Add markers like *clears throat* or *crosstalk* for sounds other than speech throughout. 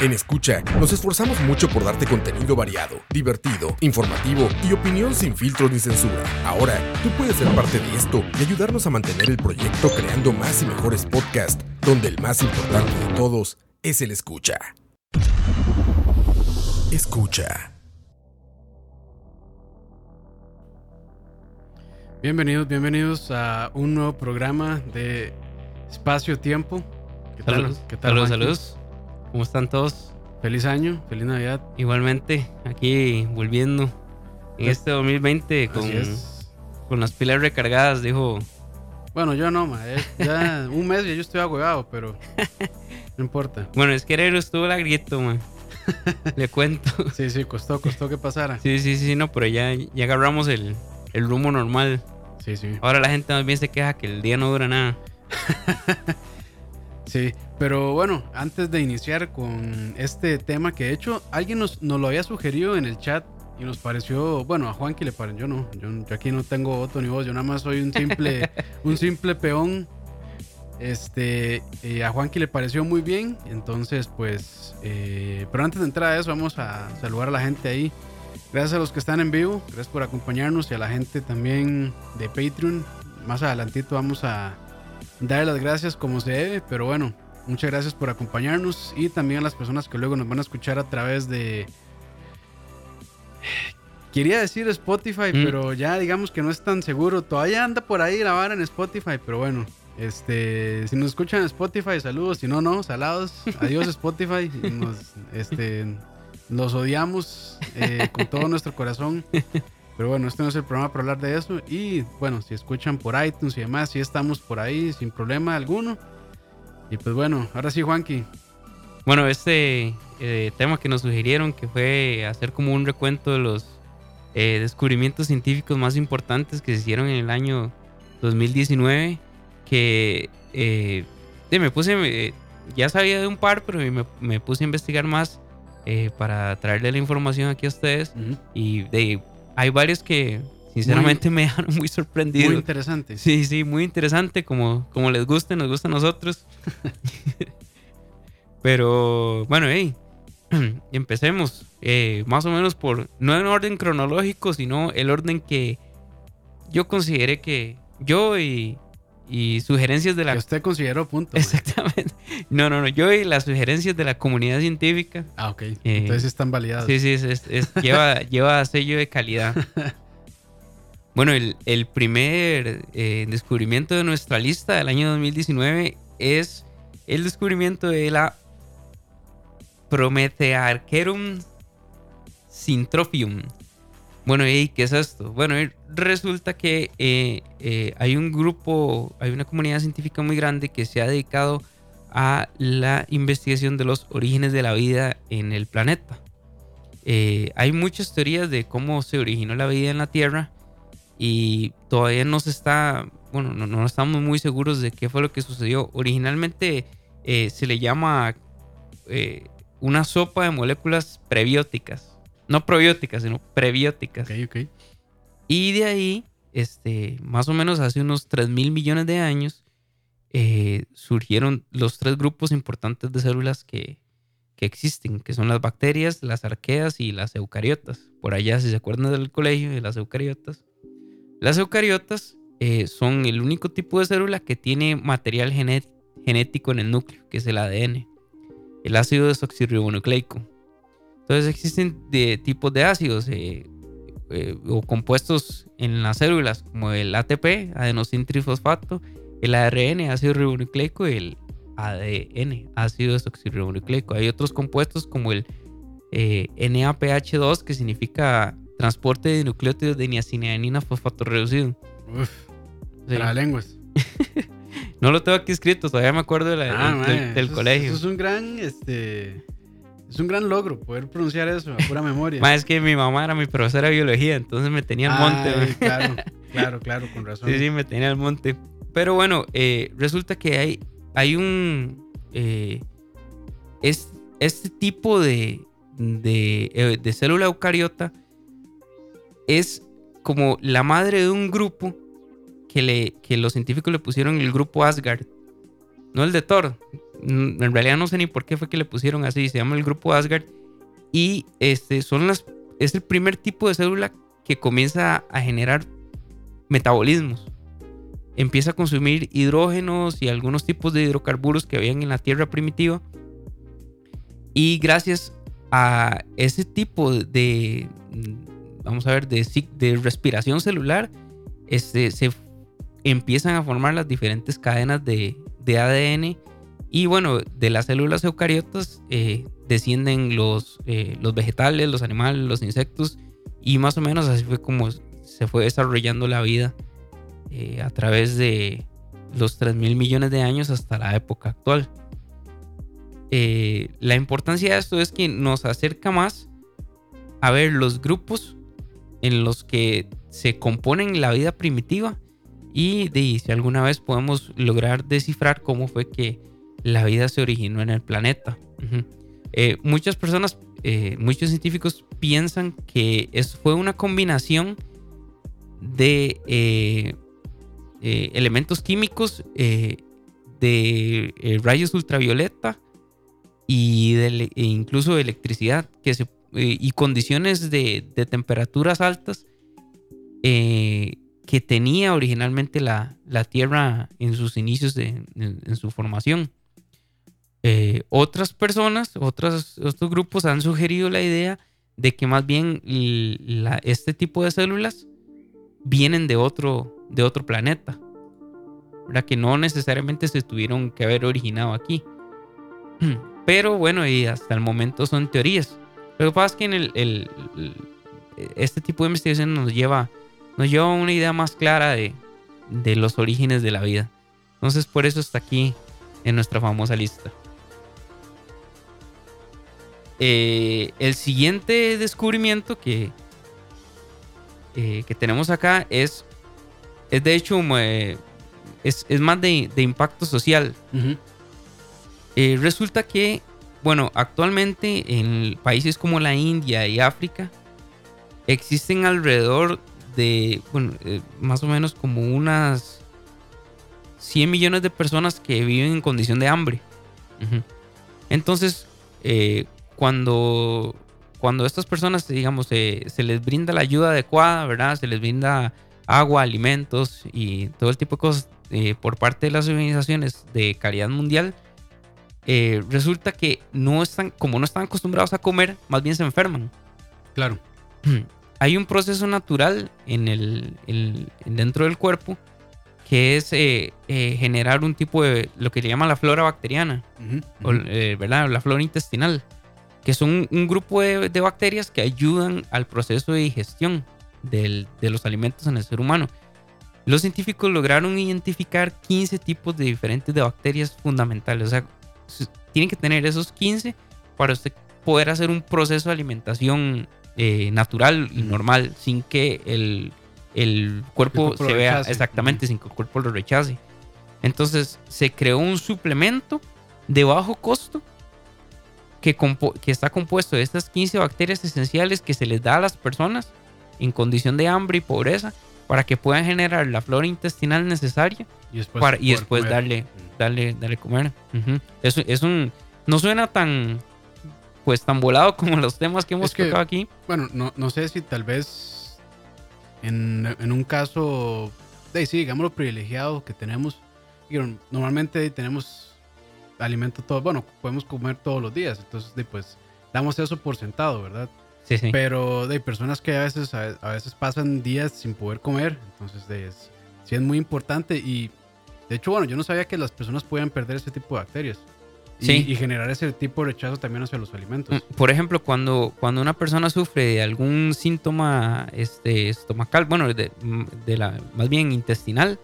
En Escucha, nos esforzamos mucho por darte contenido variado, divertido, informativo y opinión sin filtros ni censura. Ahora, tú puedes ser parte de esto y ayudarnos a mantener el proyecto creando más y mejores podcasts, donde el más importante de todos es el escucha. Escucha. Bienvenidos, bienvenidos a un nuevo programa de Espacio Tiempo. ¿Qué tal? Saludos, ¿Qué tal, saludos, saludos. ¿Cómo están todos? Feliz año, feliz Navidad. Igualmente, aquí volviendo en este 2020 con, con las pilas recargadas, dijo. Bueno, yo no, ma, ya *laughs* un mes ya yo estoy agüevado, pero no importa. Bueno, es que Herero estuvo la grito, man. *laughs* Le cuento. Sí, sí, costó, costó que pasara. Sí, sí, sí, no, pero ya, ya agarramos el, el rumbo normal. Sí, sí. Ahora la gente más bien se queja que el día no dura nada. *laughs* Sí, pero bueno, antes de iniciar con este tema que de hecho alguien nos, nos lo había sugerido en el chat y nos pareció, bueno, a Juan que le pareció, yo no, yo, aquí no tengo voto ni voz, yo nada más soy un simple, *laughs* un simple peón. Este, eh, a Juan que le pareció muy bien, entonces pues, eh, pero antes de entrar a eso vamos a saludar a la gente ahí. Gracias a los que están en vivo, gracias por acompañarnos y a la gente también de Patreon. Más adelantito vamos a darle las gracias como se debe, pero bueno, muchas gracias por acompañarnos y también a las personas que luego nos van a escuchar a través de... Quería decir Spotify, mm. pero ya digamos que no es tan seguro. Todavía anda por ahí la vara en Spotify, pero bueno. Este, si nos escuchan en Spotify, saludos. Si no, no, salados. Adiós *laughs* Spotify. Nos, este, los odiamos eh, con todo nuestro corazón. Pero bueno, este no es el programa para hablar de eso. Y bueno, si escuchan por iTunes y demás, si estamos por ahí sin problema alguno. Y pues bueno, ahora sí, Juanqui. Bueno, este eh, tema que nos sugirieron, que fue hacer como un recuento de los eh, descubrimientos científicos más importantes que se hicieron en el año 2019, que eh, me puse, ya sabía de un par, pero me, me puse a investigar más para traerle la información aquí a ustedes. Y de hay varios que sinceramente me dejaron muy sorprendido. Muy interesante. Sí, sí, muy interesante, como, como les guste, nos gusta a nosotros. *laughs* Pero bueno, hey, *clears throat* empecemos. Eh, más o menos por, no en orden cronológico, sino el orden que yo consideré que yo y, y sugerencias de la... Que usted consideró, punto. Exactamente. *laughs* No, no, no, yo y las sugerencias de la comunidad científica. Ah, ok. Eh, Entonces están validadas. Sí, sí, es, *laughs* lleva, lleva sello de calidad. *laughs* Bueno, el, el primer eh, descubrimiento de nuestra lista del año 2019 es el descubrimiento de la Promethearcherum syntrophium. Bueno, ¿y qué es esto? Bueno, resulta que eh, eh, hay un grupo, hay una comunidad científica muy grande que se ha dedicado a la investigación de los orígenes de la vida en el planeta. Eh, hay muchas teorías de cómo se originó la vida en la Tierra y todavía no se está, bueno, no, estamos muy seguros de qué fue lo que sucedió. Originalmente se le llama una sopa de moléculas prebióticas no probióticas, sino prebióticas. Ok, ok. Y de ahí, este, más o menos hace unos 3 mil millones de años, eh, surgieron los tres grupos importantes de células que, que, existen, que son las bacterias, las arqueas y las eucariotas. Por allá, si se acuerdan del colegio, de las eucariotas. Las eucariotas eh, son el único tipo de célula que tiene material genético en el núcleo, que es el ADN, el ácido desoxirribonucleico. Entonces existen de tipos de ácidos eh, eh, o compuestos en las células como el ATP, adenosintrifosfato, el ARN, ácido ribonucleico y el ADN, ácido desoxirribonucleico. Hay otros compuestos como el eh, NAPH2 que significa transporte de nucleótidos de niacinamida fosfato reducido. Uf, para lenguas. *laughs* no lo tengo aquí escrito, todavía me acuerdo ah, del, colegio. Eso es un gran este, Es un gran logro poder pronunciar eso a pura memoria. *laughs* Más es que mi mamá era mi profesora de biología, entonces me tenía al monte. Ay, claro, *laughs* claro, claro, con razón. Sí, sí, me tenía al monte. Pero bueno, eh, resulta que hay, hay un... eh, es, este tipo de, de, eh, de célula eucariota es como la madre de un grupo que, le, que los científicos le pusieron el grupo Asgard. No el de Thor. Mm, En realidad no sé ni por qué fue que le pusieron así. Se llama el grupo Asgard. Y este, son las, es el primer tipo de célula que comienza a generar metabolismos. Empieza a consumir hidrógenos y algunos tipos de hidrocarburos que habían en la Tierra primitiva. Y gracias a ese tipo de, mm, vamos a ver, de, de respiración celular, este, se empiezan a formar las diferentes cadenas de, de ADN. Y bueno, de las células eucariotas eh, descienden los, eh, los vegetales, los animales, los insectos. Y más o menos así fue como se fue desarrollando la vida eh, a través de los 3 mil millones de años hasta la época actual. Eh, la importancia de esto es que nos acerca más a ver los grupos en los que se componen la vida primitiva y de si alguna vez podemos lograr descifrar cómo fue que la vida se originó en el planeta. Eh, muchas personas, eh, muchos científicos piensan que es, fue una combinación de eh, elementos químicos, de rayos ultravioleta y de e incluso de electricidad que y condiciones de, temperaturas altas que tenía originalmente la, la Tierra en sus inicios, de, en su formación. Eh, otras personas, otras, otros grupos han sugerido la idea de que más bien este tipo de células vienen de otro, de otro planeta. ¿verdad? Que no necesariamente se tuvieron que haber originado aquí. *clears throat* Pero bueno, y hasta el momento son teorías. Lo que pasa es que en el- este tipo de investigación nos lleva, nos lleva a una idea más clara de, de los orígenes de la vida. Entonces por eso está aquí en nuestra famosa lista. Eh, el siguiente descubrimiento que, eh, que tenemos acá es, es de hecho eh, es, es más de, de impacto social. Eh, resulta que, bueno, actualmente en países como la India y África existen alrededor de, bueno, más o menos como unas 100 millones de personas que viven en condición de hambre. Ujú. Entonces, eh, cuando, cuando estas personas, digamos, eh, se les brinda la ayuda adecuada, ¿verdad? Se les brinda agua, alimentos y todo el tipo de cosas eh, por parte de las organizaciones de caridad mundial, eh, resulta que no están, como no están acostumbrados a comer, más bien se enferman. Claro. *clears throat* Hay un proceso natural en el, el- dentro del cuerpo que es eh, eh, generar un tipo de lo que le llaman la flora bacteriana, Ujú, o, ujú. eh, ¿verdad? La flora intestinal, que son un grupo de, de bacterias que ayudan al proceso de digestión del- de los alimentos en el ser humano. Los científicos lograron identificar 15 tipos de diferentes de bacterias fundamentales. O sea, tienen que tener esos 15 para usted poder hacer un proceso de alimentación eh, natural y normal sin que el, el cuerpo se vea rechace. exactamente, sin que el cuerpo lo rechace. Entonces se creó un suplemento de bajo costo que, compo- que está compuesto de estas 15 bacterias esenciales que se les da a las personas en condición de hambre y pobreza para que puedan generar la flora intestinal necesaria Y después, para- y poder después comer. darle, Mm. darle, darle comer. Ujú. es, es un... No suena tan... Pues tan volado como los temas que hemos Es que- tocado aquí. Bueno, no, no sé si tal vez en, en un caso, de, sí, digámoslo privilegiado que tenemos, normalmente tenemos alimento todo, bueno, podemos comer todos los días, entonces pues damos eso por sentado, ¿verdad? Sí, sí. Pero de personas que a veces, a, a veces pasan días sin poder comer, entonces de, es- sí es muy importante y de hecho, bueno, yo no sabía que las personas podían perder ese tipo de bacterias. Y, Sí. y generar ese tipo de rechazo también hacia los alimentos. Mm, Por ejemplo, cuando, cuando una persona sufre de algún síntoma este, estomacal, bueno, de, de la, más bien intestinal,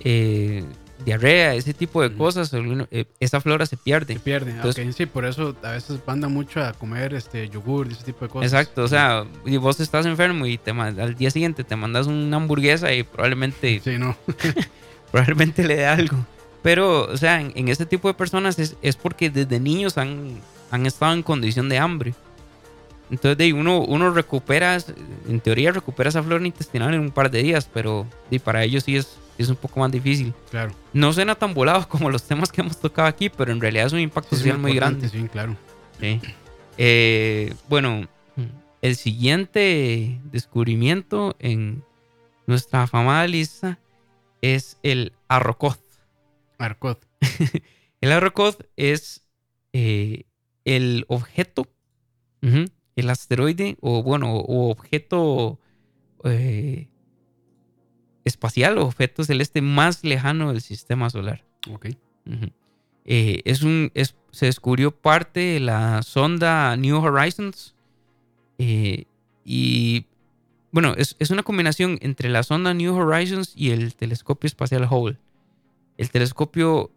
eh, diarrea, ese tipo de cosas, eh, esa flora se pierde. Se pierde. Entonces- ok. Sí, por eso a veces mandan mucho a comer este yogur y ese tipo de cosas. Exacto, o sea, y vos estás enfermo y te al día siguiente te mandas una hamburguesa y probablemente, *laughs* Sí, no. *laughs* *laughs* probablemente le dé algo. Pero, o sea, en, en este tipo de personas es, es porque desde niños han, han estado en condición de hambre. Entonces, de ahí uno, uno recupera, en teoría recupera esa flora intestinal en un par de días, pero de, para ellos sí es, es un poco más difícil. Claro. No suena tan volado *laughs* como los temas que hemos tocado aquí, pero en realidad es un impacto Sí, social muy grande. Sí, claro. Sí. Eh, bueno, el siguiente descubrimiento en nuestra afamada lista es el Arrokoth. Arcot. *laughs* El Arrokoth es eh, el objeto, el asteroide, o bueno, o objeto eh, espacial o objeto celeste más lejano del sistema solar. Ok. Eh, es un, es- se descubrió parte de la sonda New Horizons. eh, y bueno, es, es una combinación entre la sonda New Horizons y el telescopio espacial Hubble. El telescopio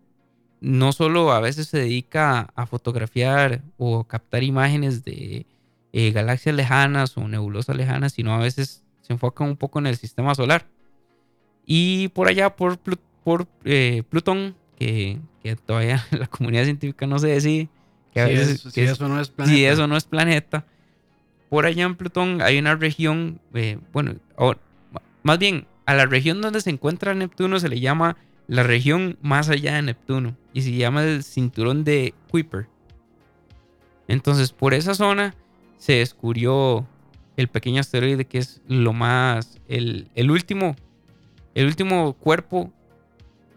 no solo a veces se dedica a fotografiar o captar imágenes de eh, galaxias lejanas o nebulosas lejanas, sino a veces se enfoca un poco en el sistema solar. Y por allá, por, por eh, Plutón, que, que todavía *laughs* la comunidad científica no se decide, que a Si, veces- es- que si es- eso no es planeta. si eso no es planeta. Por allá en Plutón hay una región, eh, bueno, o- más bien a la región donde se encuentra Neptuno se le llama la región más allá de Neptuno y se llama el cinturón de Kuiper. Entonces, por esa zona se descubrió el pequeño asteroide que es lo más, el, el último, el último cuerpo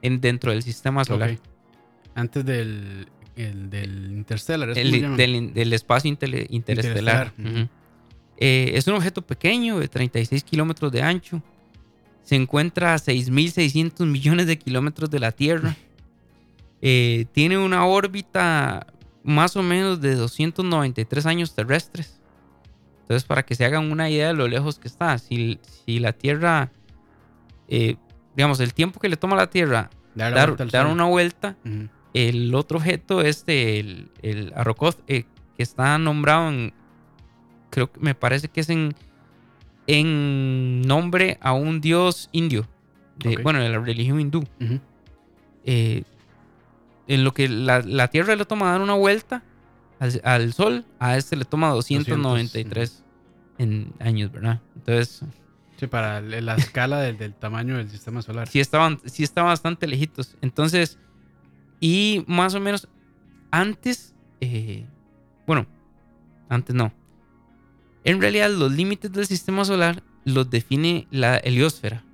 en, dentro del sistema solar. Antes del, el, del Interstellar. del, del espacio interestelar. Eh, es un objeto pequeño de 36 kilómetros de ancho. Se encuentra a 6.600 millones de kilómetros de la Tierra. *laughs* Eh, tiene una órbita más o menos de 293 años terrestres. Entonces, para que se hagan una idea de lo lejos que está, si, si la Tierra, eh, digamos, el tiempo que le toma a la Tierra Dar la dar, vuelta una vuelta, el otro objeto es el, el Arrokoth, eh, que está nombrado en. Creo que me parece que es en. En nombre a un dios indio. De. Bueno, de la religión hindú. Eh, en lo que la, la Tierra le toma dar una vuelta al, al Sol, a este le toma 293 en años, ¿verdad? Entonces, Sí, para el- la *laughs* escala del, del tamaño del sistema solar. sí estaban, sí bastante lejitos. Entonces, y más o menos antes, eh, bueno, antes no. En realidad, los límites del sistema solar los define la heliosfera.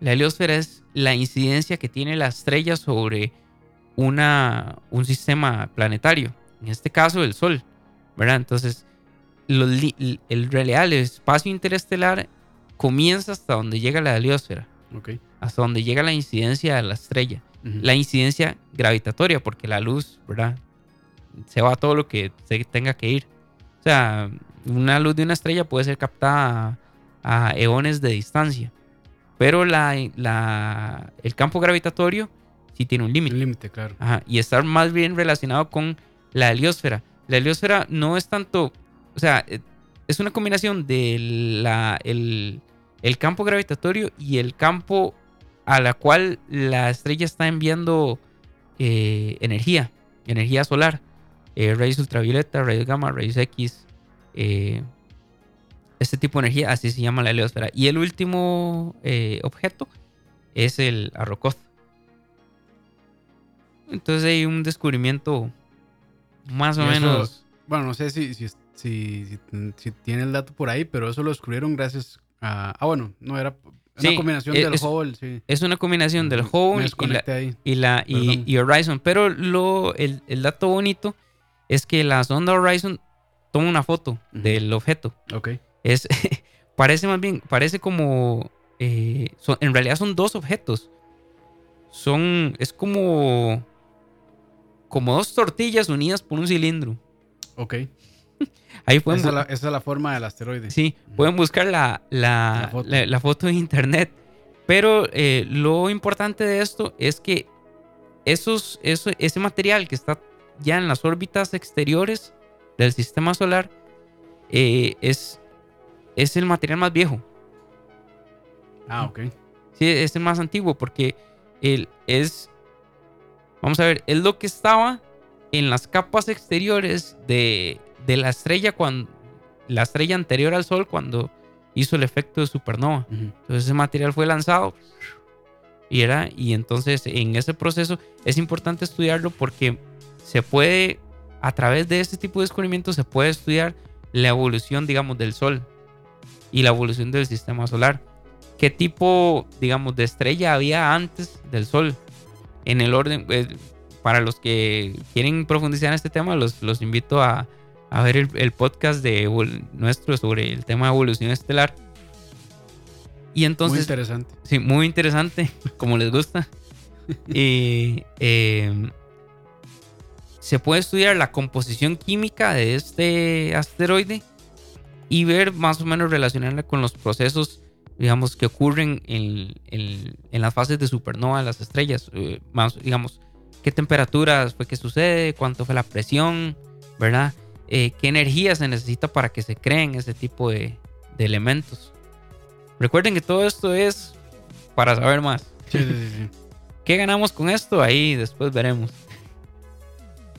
La heliosfera es la incidencia que tiene la estrella sobre una, un sistema planetario. En este caso, el Sol. ¿Verdad? Entonces, los li- el real espacio interestelar comienza hasta donde llega la heliosfera Ok. hasta donde llega la incidencia de la estrella. La incidencia gravitatoria, porque la luz, ¿verdad? Se va a todo lo que se tenga que ir. O sea, una luz de una estrella puede ser captada a, a eones de distancia. Pero la, la- el campo gravitatorio sí tiene un límite. Un límite, claro. Ajá, y estar más bien relacionado con la heliosfera. La heliosfera no es tanto, o sea, eh, es una combinación de la, el, el campo gravitatorio y el campo a la cual la estrella está enviando eh, energía, energía solar, eh, rayos ultravioleta, rayos gamma, rayos X, eh, este tipo de energía, así se llama la heliosfera. Y el último objeto es el Arrokoth. Entonces hay un descubrimiento más o eso- menos. Bueno, no sé si, si, si tiene el dato por ahí, pero eso lo descubrieron gracias a. Ah, bueno, no era una Sí, combinación es- del es- Hubble, sí. Es una combinación del Hubble y la, ahí. y, la, y, Perdón. y Horizon. Pero lo, el, el dato bonito es que la sonda Horizon toma una foto del objeto. Ok. Es, *laughs* parece más bien, parece como. eh, son- en realidad son dos objetos. Son. Es como. Como dos tortillas unidas por un cilindro. Ok. Ahí pueden, Esa es, la, esa es la forma del asteroide. sí, pueden buscar la, la, La foto. la- foto en internet. Pero eh, lo importante de esto es que esos, eso, ese material que está ya en las órbitas exteriores del sistema solar eh, es, es el material más viejo. Ah, ok. Sí, es el más antiguo porque él es, vamos a ver, es lo que estaba en las capas exteriores de, de la estrella cuando la estrella anterior al Sol cuando hizo el efecto de supernova. Entonces ese material fue lanzado y era y entonces en ese proceso es importante estudiarlo porque se puede a través de este tipo de descubrimientos se puede estudiar la evolución digamos del Sol y la evolución del sistema solar. ¿Qué tipo digamos de estrella había antes del Sol? En el orden eh, para los que quieren profundizar en este tema los, los invito a, a ver el, el podcast de nuestro sobre el tema de evolución estelar. Y Muy entonces interesante. Sí, muy interesante, *laughs* como les gusta. Y eh, se puede estudiar la composición química de este asteroide y ver más o menos relacionarla con los procesos, digamos, que ocurren en, en- en las fases de supernova de las estrellas. Eh, más, digamos, qué temperaturas fue que sucede, cuánto fue la presión, ¿verdad? Eh, qué energía se necesita para que se creen ese tipo de, de elementos. Recuerden que todo esto es para saber más. Sí, sí, sí, sí. *laughs* ¿Qué ganamos con esto? Ahí después veremos.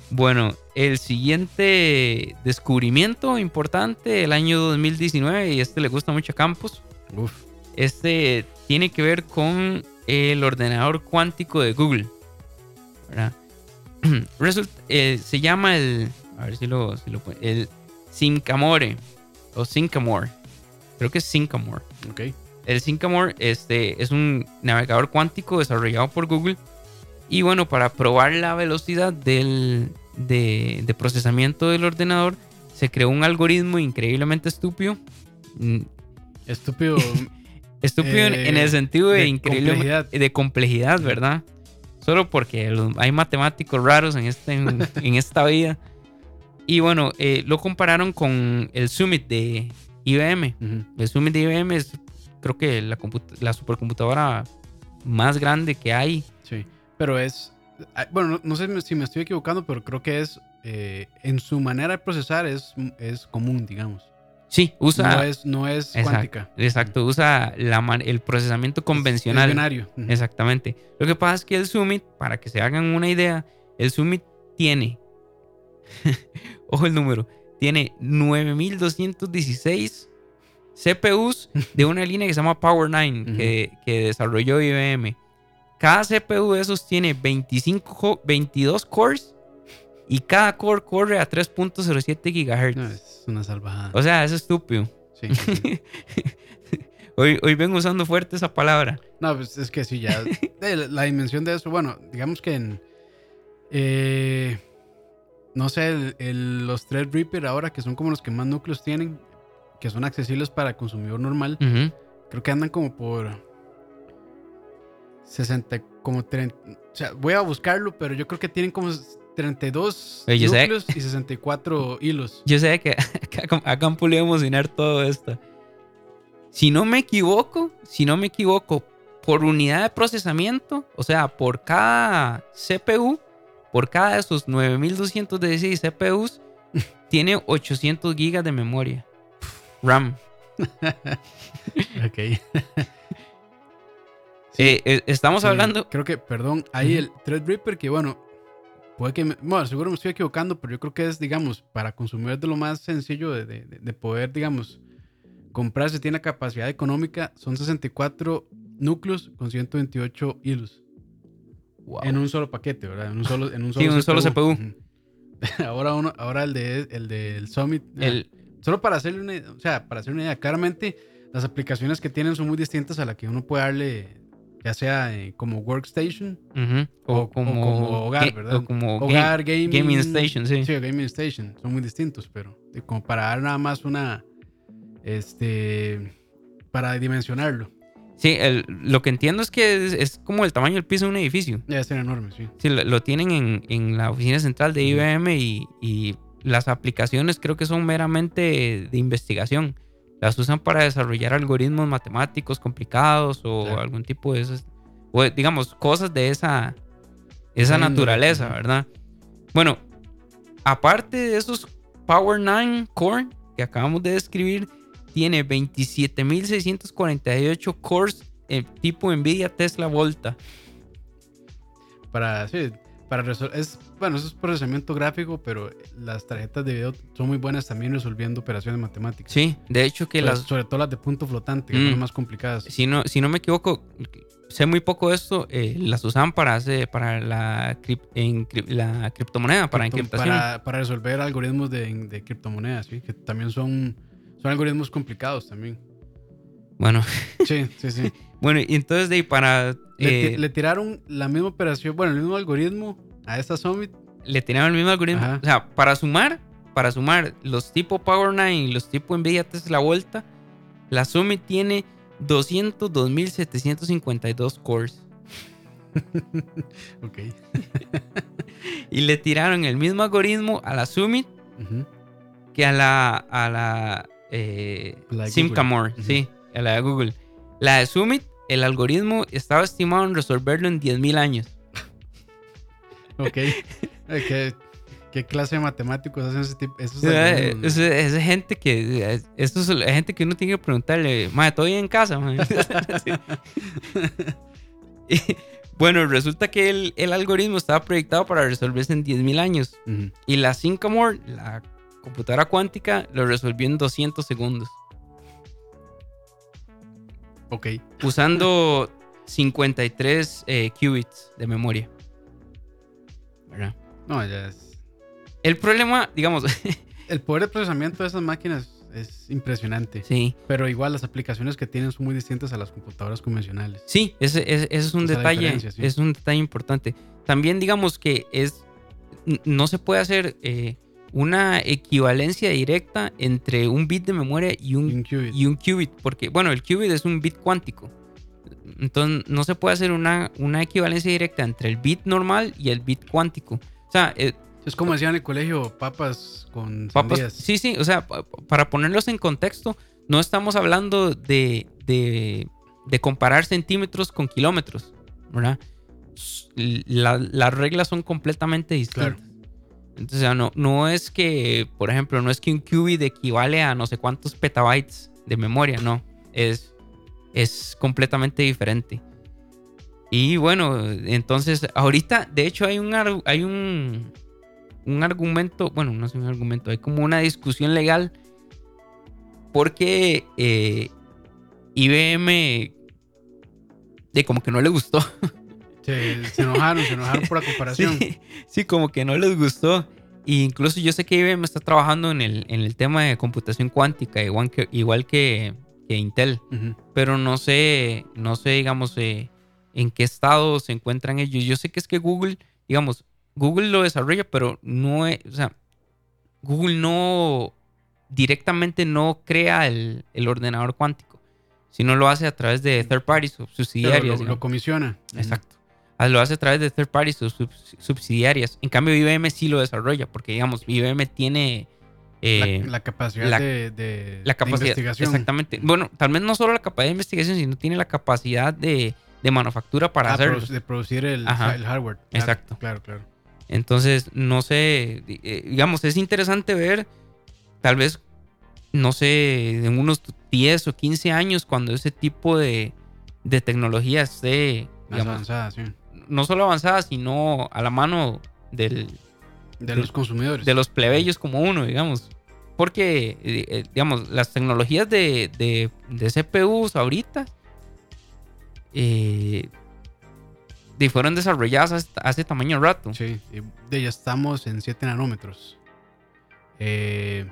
Bueno, el siguiente descubrimiento importante el año 2019, y este le gusta mucho a Campos, Uf. este tiene que ver con el ordenador cuántico de Google. *clears throat* eh, se llama el, a ver si lo, si lo pon- el Syncamore o Syncamore. Creo que es Syncamore. Ok. El Syncamore este, es un navegador cuántico desarrollado por Google. Y bueno, para probar la velocidad del, de, de procesamiento del ordenador, se creó un algoritmo increíblemente estúpido. Mm, Estúpido. *laughs* Estúpido en- Eh, en el sentido de, de increíble complejidad. de complejidad, ¿verdad? Solo porque los- hay matemáticos raros en, este, en, en esta vida. Y bueno, eh, lo compararon con el Summit de IBM. El Summit de IBM es, creo que, la, la supercomputadora más grande que hay. Sí. Pero es. ah, Bueno, no, sé si me estoy equivocando, pero creo que es. eh, en su manera de procesar es, es común, digamos. Sí, usa. no es, no es cuántica. Exacto, usa la el procesamiento Es convencional. Ujú. Exactamente. Lo que pasa es que el Summit, para que se hagan una idea, el Summit tiene, ojo el número, tiene 9216 CPUs de una línea que se llama Power 9 Ujú. que, que desarrolló IBM. Cada CPU de esos tiene 25, co- 22 cores y cada core corre a 3.07 GHz. No, es una salvajada. O sea, es estúpido. Sí. *laughs* Hoy, hoy vengo usando fuerte esa palabra. No, pues es que sí, ya. *laughs* la dimensión de eso, bueno, digamos que en. eh, no sé, el- el- los Threadripper ahora, que son como los que más núcleos tienen, que son accesibles para el consumidor normal, creo que andan como por 60, como 30. O sea, voy a buscarlo, pero yo creo que tienen como 32 Oye, yo sé- núcleos y 64 *laughs* hilos. Yo sé que que a a Campo le iba a emocionar todo esto. Si no me equivoco, si no me equivoco, por unidad de procesamiento, o sea, por cada CPU, por cada de esos 9216 CPUs, tiene 800 gigas de memoria. RAM. *laughs* Ok. *laughs* Eh, eh, estamos Sí, hablando. Creo que, perdón, ahí el Threadripper, que bueno, puede que. me- bueno, seguro me estoy equivocando, pero yo creo que es, digamos, para consumidores de lo más sencillo de, de- de poder, digamos, comprarse. Tiene capacidad económica, son 64 núcleos con 128 hilos Wow. en un solo paquete, ¿verdad? En un solo, en un Sí, solo un solo CPU. *laughs* Ahora, uno, ahora el, de, el del Summit. El- Solo para hacerle una, o sea, para hacer una idea, claramente las aplicaciones que tienen son muy distintas a la que uno puede darle, ya sea eh, como workstation, o- o, o como, como hogar, ga- ¿verdad? o como ga- hogar, gaming, gaming station, sí. Sí, gaming station, son muy distintos, pero como para dar nada más una, este, para dimensionarlo, Sí, el- lo que entiendo es que es, es como el tamaño del piso de un edificio. ya ser enorme, sí. Sí, lo, lo tienen en, en la oficina central de IBM y, y las aplicaciones creo que son meramente de investigación. las usan para desarrollar algoritmos matemáticos complicados o algún tipo de esas, o digamos, cosas de esa, esa índole, naturaleza, ujú. ¿verdad? Bueno, aparte de esos Power 9 Core que acabamos de describir, tiene 27.648 cores eh, tipo NVIDIA Tesla Volta. Para, sí, para es Bueno, eso es procesamiento gráfico, pero las tarjetas de video son muy buenas también resolviendo operaciones matemáticas. Sí, de hecho que Sobre- las... Sobre todo las de punto flotante, que Mm. son las más complicadas. Si no, si no me equivoco, sé muy poco de esto, eh, las usaban para, hacer, para la, crip- encri- la criptomoneda, para Cripto- encriptación. Para, para resolver algoritmos de, de criptomonedas, ¿sí? que también son, son algoritmos complicados también. Bueno, *laughs* Sí, sí, sí. *laughs* bueno, y entonces de ahí para... Le, eh, le tiraron la misma operación, bueno, el mismo algoritmo a esta Summit. le tenían el mismo algoritmo. Ajá. O sea, para sumar, para sumar los tipo Power 9 y los tipo Nvidia Tesla Volta, la Summit tiene 202.752 cores. *laughs* Ok. Y le tiraron el mismo algoritmo a la Summit que a la, a la eh, Simcamore, sí, a la de Google. La de Summit, el algoritmo estaba estimado en resolverlo en 10.000 años. *laughs* Ok. ¿Qué, qué clase de matemáticos hacen ese tipo? Esos Es, ¿no? es- gente que es- esto es gente que uno tiene que preguntarle, madre, ¿todo bien en casa? mae?" *laughs* Sí. *laughs* Y, bueno, resulta que el, el algoritmo estaba proyectado para resolverse en 10.000 años. Y la Sycamore, la computadora cuántica, lo resolvió en 200 segundos. Ok. Usando 53 eh, qubits de memoria. ¿Verdad? No, ya es. El problema, digamos, *laughs* El poder de procesamiento de esas máquinas es impresionante. sí, Pero igual las aplicaciones que tienen son muy distintas a las computadoras convencionales. sí, ese, ese- ese es un Esa detalle, sí. es un detalle importante. También digamos que es, no se puede hacer eh, una equivalencia directa entre un bit de memoria y Y un, qubit. y un qubit, porque, bueno, el qubit es un bit cuántico. Entonces, no se puede hacer una, una equivalencia directa entre el bit normal y el bit cuántico. O sea, eh, Es como decían en el colegio, papas con papas- sandías. sí, sí, o sea, pa- para ponerlos en contexto, no estamos hablando de, de, de comparar centímetros con kilómetros, ¿verdad? La- las reglas son completamente distintas. Claro. Entonces, no, no es que, por ejemplo, no es que un qubit equivale a no sé cuántos petabytes de memoria, no. Es, es completamente diferente. Y bueno, entonces, ahorita, de hecho, hay un, hay un, un argumento, bueno, no es un argumento, hay como una discusión legal porque eh, IBM de como que no le gustó. *laughs* Se, se enojaron, se enojaron por la comparación. Sí, sí, como que no les gustó. E incluso yo sé que IBM está trabajando en el, en el tema de computación cuántica, igual que, igual que, que Intel. Pero no sé, no sé, digamos, eh, en qué estado se encuentran ellos. Yo sé que es que Google, digamos, Google lo desarrolla, pero no es, o sea, Google no directamente no crea el, el ordenador cuántico, sino lo hace a través de third parties o Pero subsidiarias. lo, comisiona. Exacto. Ah, Lo hace a través de third parties o subs- subsidiarias. En cambio, IBM sí lo desarrolla, porque digamos, IBM tiene eh, la, la capacidad la- de, de- la de investigación. Exactamente. Bueno, tal vez no solo la capacidad de investigación, sino tiene la capacidad de, de manufactura para Ah, hacerlo. de producir el, hardware. Claro, Exacto. Claro, claro. Entonces, no sé, eh, digamos, es interesante ver, tal vez, no sé, en unos 10 o 15 años, cuando ese tipo de, de tecnología esté, Más digamos, avanzada, sí. No solo avanzada, sino a la mano del, De los consumidores. de los plebeyos como uno, digamos. Porque, eh, eh, digamos, las tecnologías de, de, de CPUs ahorita eh, fueron desarrolladas hace, hace tamaño rato. Sí, de ya estamos en 7 nanómetros. Eh,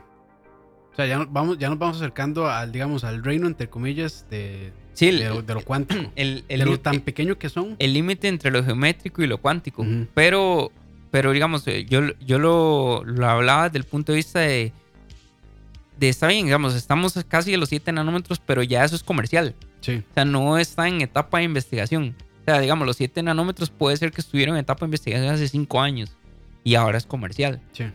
o sea, ya, vamos, ya nos vamos acercando al, digamos, al reino, entre comillas, de, Sí, el, de, lo, de lo cuántico. *clears throat* el- el de lo tan pequeño que son. el límite entre lo geométrico y lo cuántico. Ujú. Pero, pero digamos, eh, yo, yo lo, lo hablaba desde el punto de vista de, de, está bien, digamos, estamos casi a los 7 nanómetros, pero ya eso es comercial. Sí, O sea, no está en etapa de investigación. O sea, digamos, los 7 nanómetros puede ser que estuvieron en etapa de investigación hace 5 años y ahora es comercial. sí.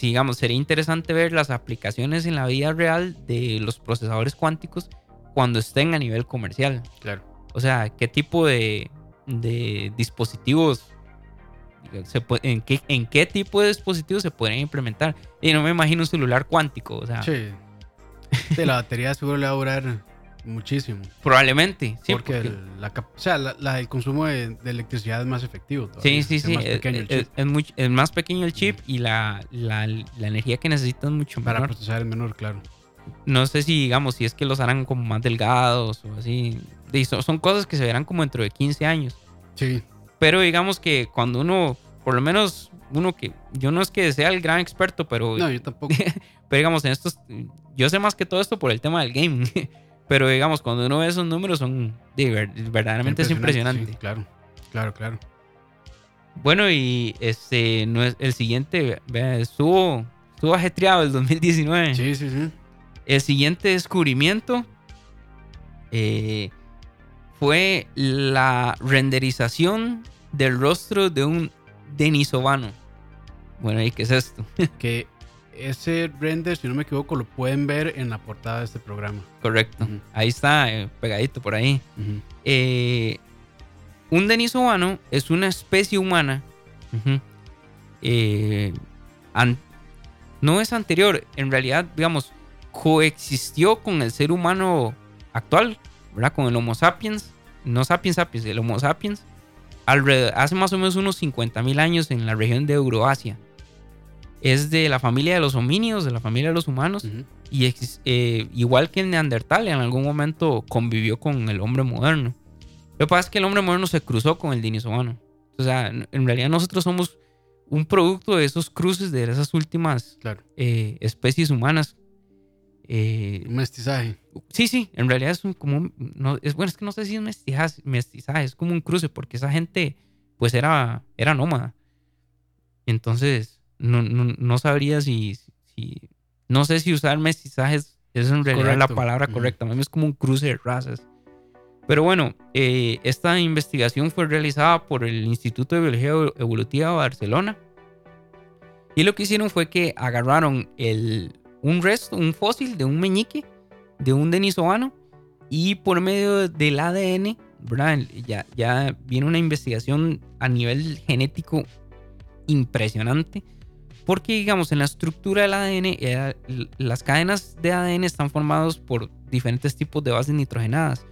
digamos, sería interesante ver las aplicaciones en la vida real de los procesadores cuánticos cuando estén a nivel comercial. Claro. O sea, qué tipo de, de dispositivos, se en, qué, en qué tipo de dispositivos se podrían implementar. Y no me imagino un celular cuántico. O sea, sí. De la batería seguro le va a durar muchísimo. Probablemente, sí. Porque, El, la, o sea, la, el consumo de, electricidad es más efectivo. Sí, sí, sí. Es, es, más pequeño el chip y la, la, energía que necesitan mucho Para procesar es menor, claro. No sé si, digamos, si es que los harán como más delgados o así. son, cosas que se verán como dentro de 15 años. Sí. Pero digamos que cuando uno, por lo menos uno que, yo no es que sea el gran experto, pero... No, yo tampoco. *laughs* pero digamos, en estos, yo sé más que todo esto por el tema del game. *laughs* pero digamos, cuando uno ve esos números son, verdaderamente es impresionante. claro, claro, claro. Bueno, y este, no es, el siguiente, estuvo, estuvo ajetreado el 2019. Sí, sí, sí. El siguiente descubrimiento eh, fue la renderización del rostro de un denisovano. Bueno, ¿y qué es esto? *laughs* que ese render, si no me equivoco, lo pueden ver en la portada de este programa. Correcto. Ahí está, eh, pegadito por ahí. Eh, un denisovano es una especie humana. no es anterior, en realidad, digamos, coexistió con el ser humano actual, ¿verdad? Con el Homo sapiens, no sapiens sapiens, el Homo sapiens, hace más o menos unos 50 mil años en la región de Euroasia. Es de la familia de los homínidos, de la familia de los humanos, y eh, igual que el neandertal, en algún momento convivió con el hombre moderno. Lo que pasa es que el hombre moderno se cruzó con el dinosaurio. O sea, en realidad nosotros somos un producto de esos cruces, de esas últimas eh, especies humanas eh, mestizaje. Sí, sí, en realidad es un, como no, es bueno, es que no sé si es mestizaje, mestizaje, es como un cruce, porque esa gente, pues era, era nómada. Entonces, no, no, sabría si, si, no sé si usar mestizaje es, en realidad la palabra correcta, es como un cruce de razas. Pero bueno, eh, esta investigación fue realizada por el Instituto de Biología Evolutiva de Barcelona. Y lo que hicieron fue que agarraron el, un resto, un fósil de un meñique de un denisovano y por medio del ADN, Ya, ya viene una investigación a nivel genético impresionante. Porque, digamos, en la estructura del ADN, eh, las cadenas de ADN están formadas por diferentes tipos de bases nitrogenadas: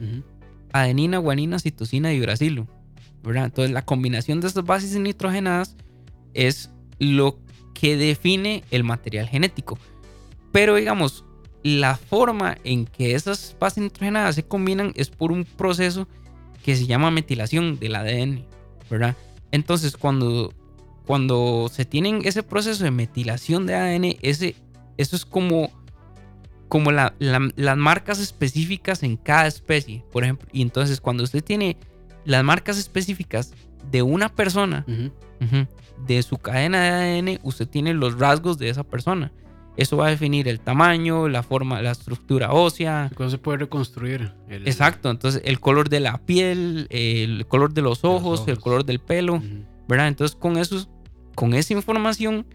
adenina, guanina, citosina y uracilo. Entonces, la combinación de estas bases nitrogenadas es lo que define el material genético. Pero digamos, la forma en que esas bases nitrogenadas se combinan es por un proceso que se llama metilación del ADN, ¿verdad? Entonces, cuando, cuando se tienen ese proceso de metilación de ADN, ese, eso es como, como las marcas específicas en cada especie, por ejemplo. Y entonces, cuando usted tiene las marcas específicas de una persona, de su cadena de ADN, usted tiene los rasgos de esa persona. Eso va a definir el tamaño, la forma, la estructura ósea. ¿Cómo se puede reconstruir? Exacto, entonces el color de la piel, el color de los ojos, el color del pelo, ¿verdad? Entonces con, eso, con esa información,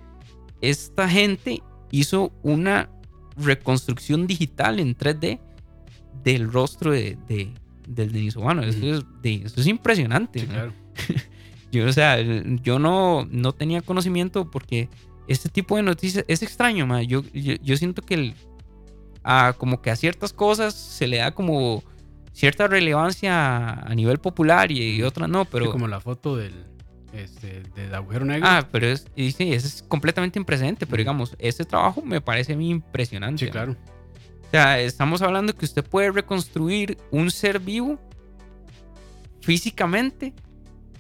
esta gente hizo una reconstrucción digital en 3D del rostro de, del denisovano. eso, es, eso es impresionante. claro. *laughs* yo, o sea, yo no, no tenía conocimiento porque este tipo de noticias es extraño, Yo, yo, siento que el, a, como que a ciertas cosas se le da como cierta relevancia a nivel popular y, otras no, pero... como la foto del, este, del agujero negro. Ah, pero es, sí, es completamente impresente, pero digamos, ese trabajo me parece a mí impresionante. Sí, claro. O sea, estamos hablando que usted puede reconstruir un ser vivo físicamente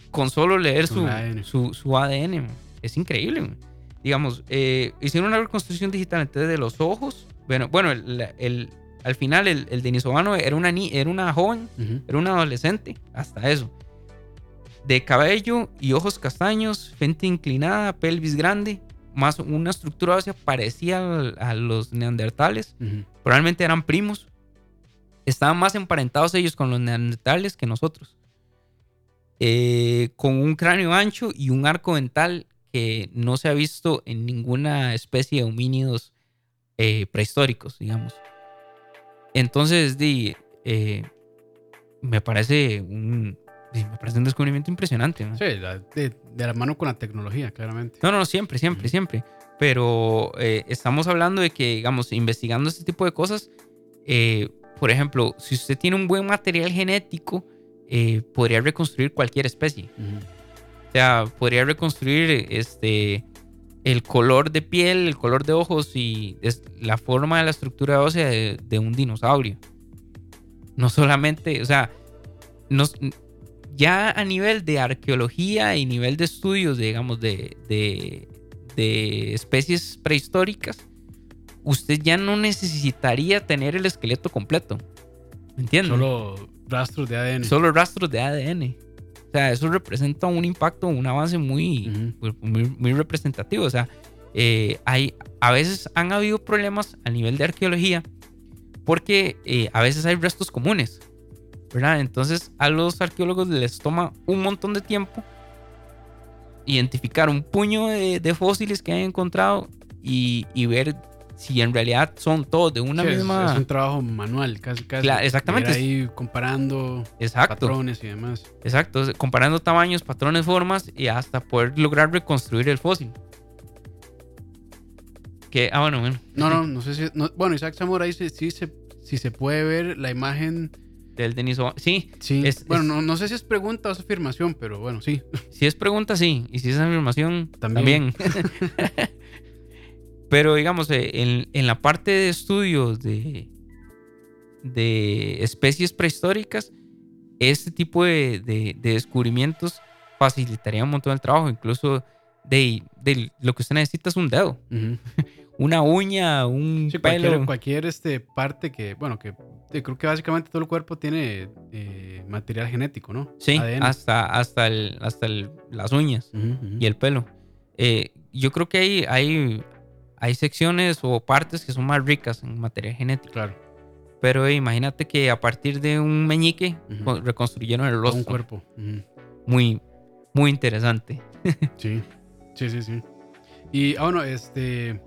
con solo leer su, su, su, ADN. Es increíble digamos, eh, hicieron una reconstrucción digital entonces de los ojos. Bueno, bueno el, al final el, el denisovano era una, era una joven, era una adolescente, hasta eso. De cabello y ojos castaños, frente inclinada, pelvis grande, más una estructura ósea parecía a, los neandertales. Probablemente eran primos. Estaban más emparentados ellos con los neandertales que nosotros. Eh, con un cráneo ancho y un arco dental que no se ha visto en ninguna especie de homínidos eh, prehistóricos, digamos. Entonces, di, eh, me parece un, me parece un descubrimiento impresionante. ¿no? Sí, de, la mano con la tecnología, claramente. No, no, siempre, siempre, siempre. Pero eh, estamos hablando de que, digamos, investigando este tipo de cosas, por ejemplo, si usted tiene un buen material genético, podría reconstruir cualquier especie. O sea, podría reconstruir este, el color de piel, el color de ojos y la forma de la estructura ósea de, un dinosaurio. No solamente, o sea, ya a nivel de arqueología y nivel de estudios, digamos, de, de especies prehistóricas, usted ya no necesitaría tener el esqueleto completo. ¿Me entiendes? Solo rastros de ADN. Solo rastros de ADN. O sea, eso representa un impacto, un avance muy, pues, muy, representativo. O sea, eh, hay, a veces han habido problemas a nivel de arqueología porque eh, a veces hay restos comunes, ¿verdad? Entonces a los arqueólogos les toma un montón de tiempo identificar un puño de, fósiles que han encontrado y, y ver si en realidad son todos de una misma. Es, un trabajo manual, casi, casi. exactamente. ahí comparando patrones y demás. Exacto, comparando tamaños, patrones, formas y hasta poder lograr reconstruir el fósil. Que, ah, bueno, bueno. No, no, *laughs* no sé si. bueno, Isaac Zamora dice sí, se, si se puede ver la imagen. Del Deniso. Sí. Sí. bueno, no, no, sé si es pregunta o es afirmación, pero bueno, sí. Si es pregunta, sí. Y si es afirmación, también. *laughs* *laughs* Pero digamos, eh, en, la parte de estudios de, de especies prehistóricas, este tipo de, descubrimientos facilitaría un montón el trabajo. Incluso de, lo que usted necesita es un dedo, *laughs* una uña, un pelo. Cualquier, este, parte que, bueno, que creo que básicamente todo el cuerpo tiene eh, material genético, ¿no? Sí, hasta, hasta, el, hasta las uñas y el pelo. Eh, yo creo que hay, hay, hay secciones o partes que son más ricas en materia genética. Claro. Pero imagínate que a partir de un meñique reconstruyeron el rostro. Un cuerpo. Muy, muy interesante. *laughs* sí, sí, sí, sí. Y ah, bueno, este.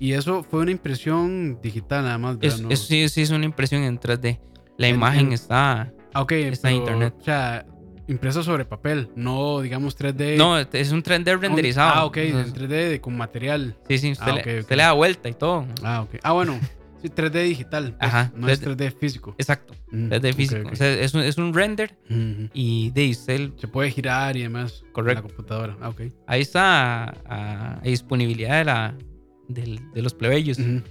Y eso fue una impresión digital nada más. sí, sí, es una impresión en 3D. La imagen está, ah, okay, está en internet. O sea, impreso sobre papel, no digamos 3D. No, es un 3D renderizado. Ah, ok, en 3D con material. Sí, sí, usted, ah, le, da vuelta y todo. Ah, ok. Ah, bueno, sí, 3D digital. Pues, Ajá. No es 3D físico. Exacto, 3D mm, físico. O sea, es, un, es un render y de usted... Se puede girar y demás. Correcto. En la computadora. Ah, ok. Ahí está a, disponibilidad de, la, de, los plebeyos. *laughs* de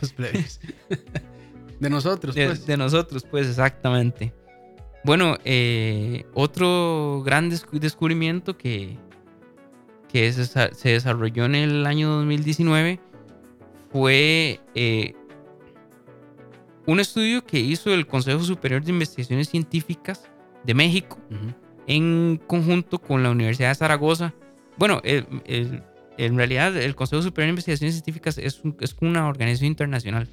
los plebeyos. *laughs* de nosotros, pues. de nosotros, pues, exactamente. Bueno, eh, otro gran descubrimiento que, que se desarrolló en el año 2019 fue eh, un estudio que hizo el Consejo Superior de Investigaciones Científicas de México en conjunto con la Universidad de Zaragoza. Bueno, en realidad el Consejo Superior de Investigaciones Científicas es, es una organización internacional,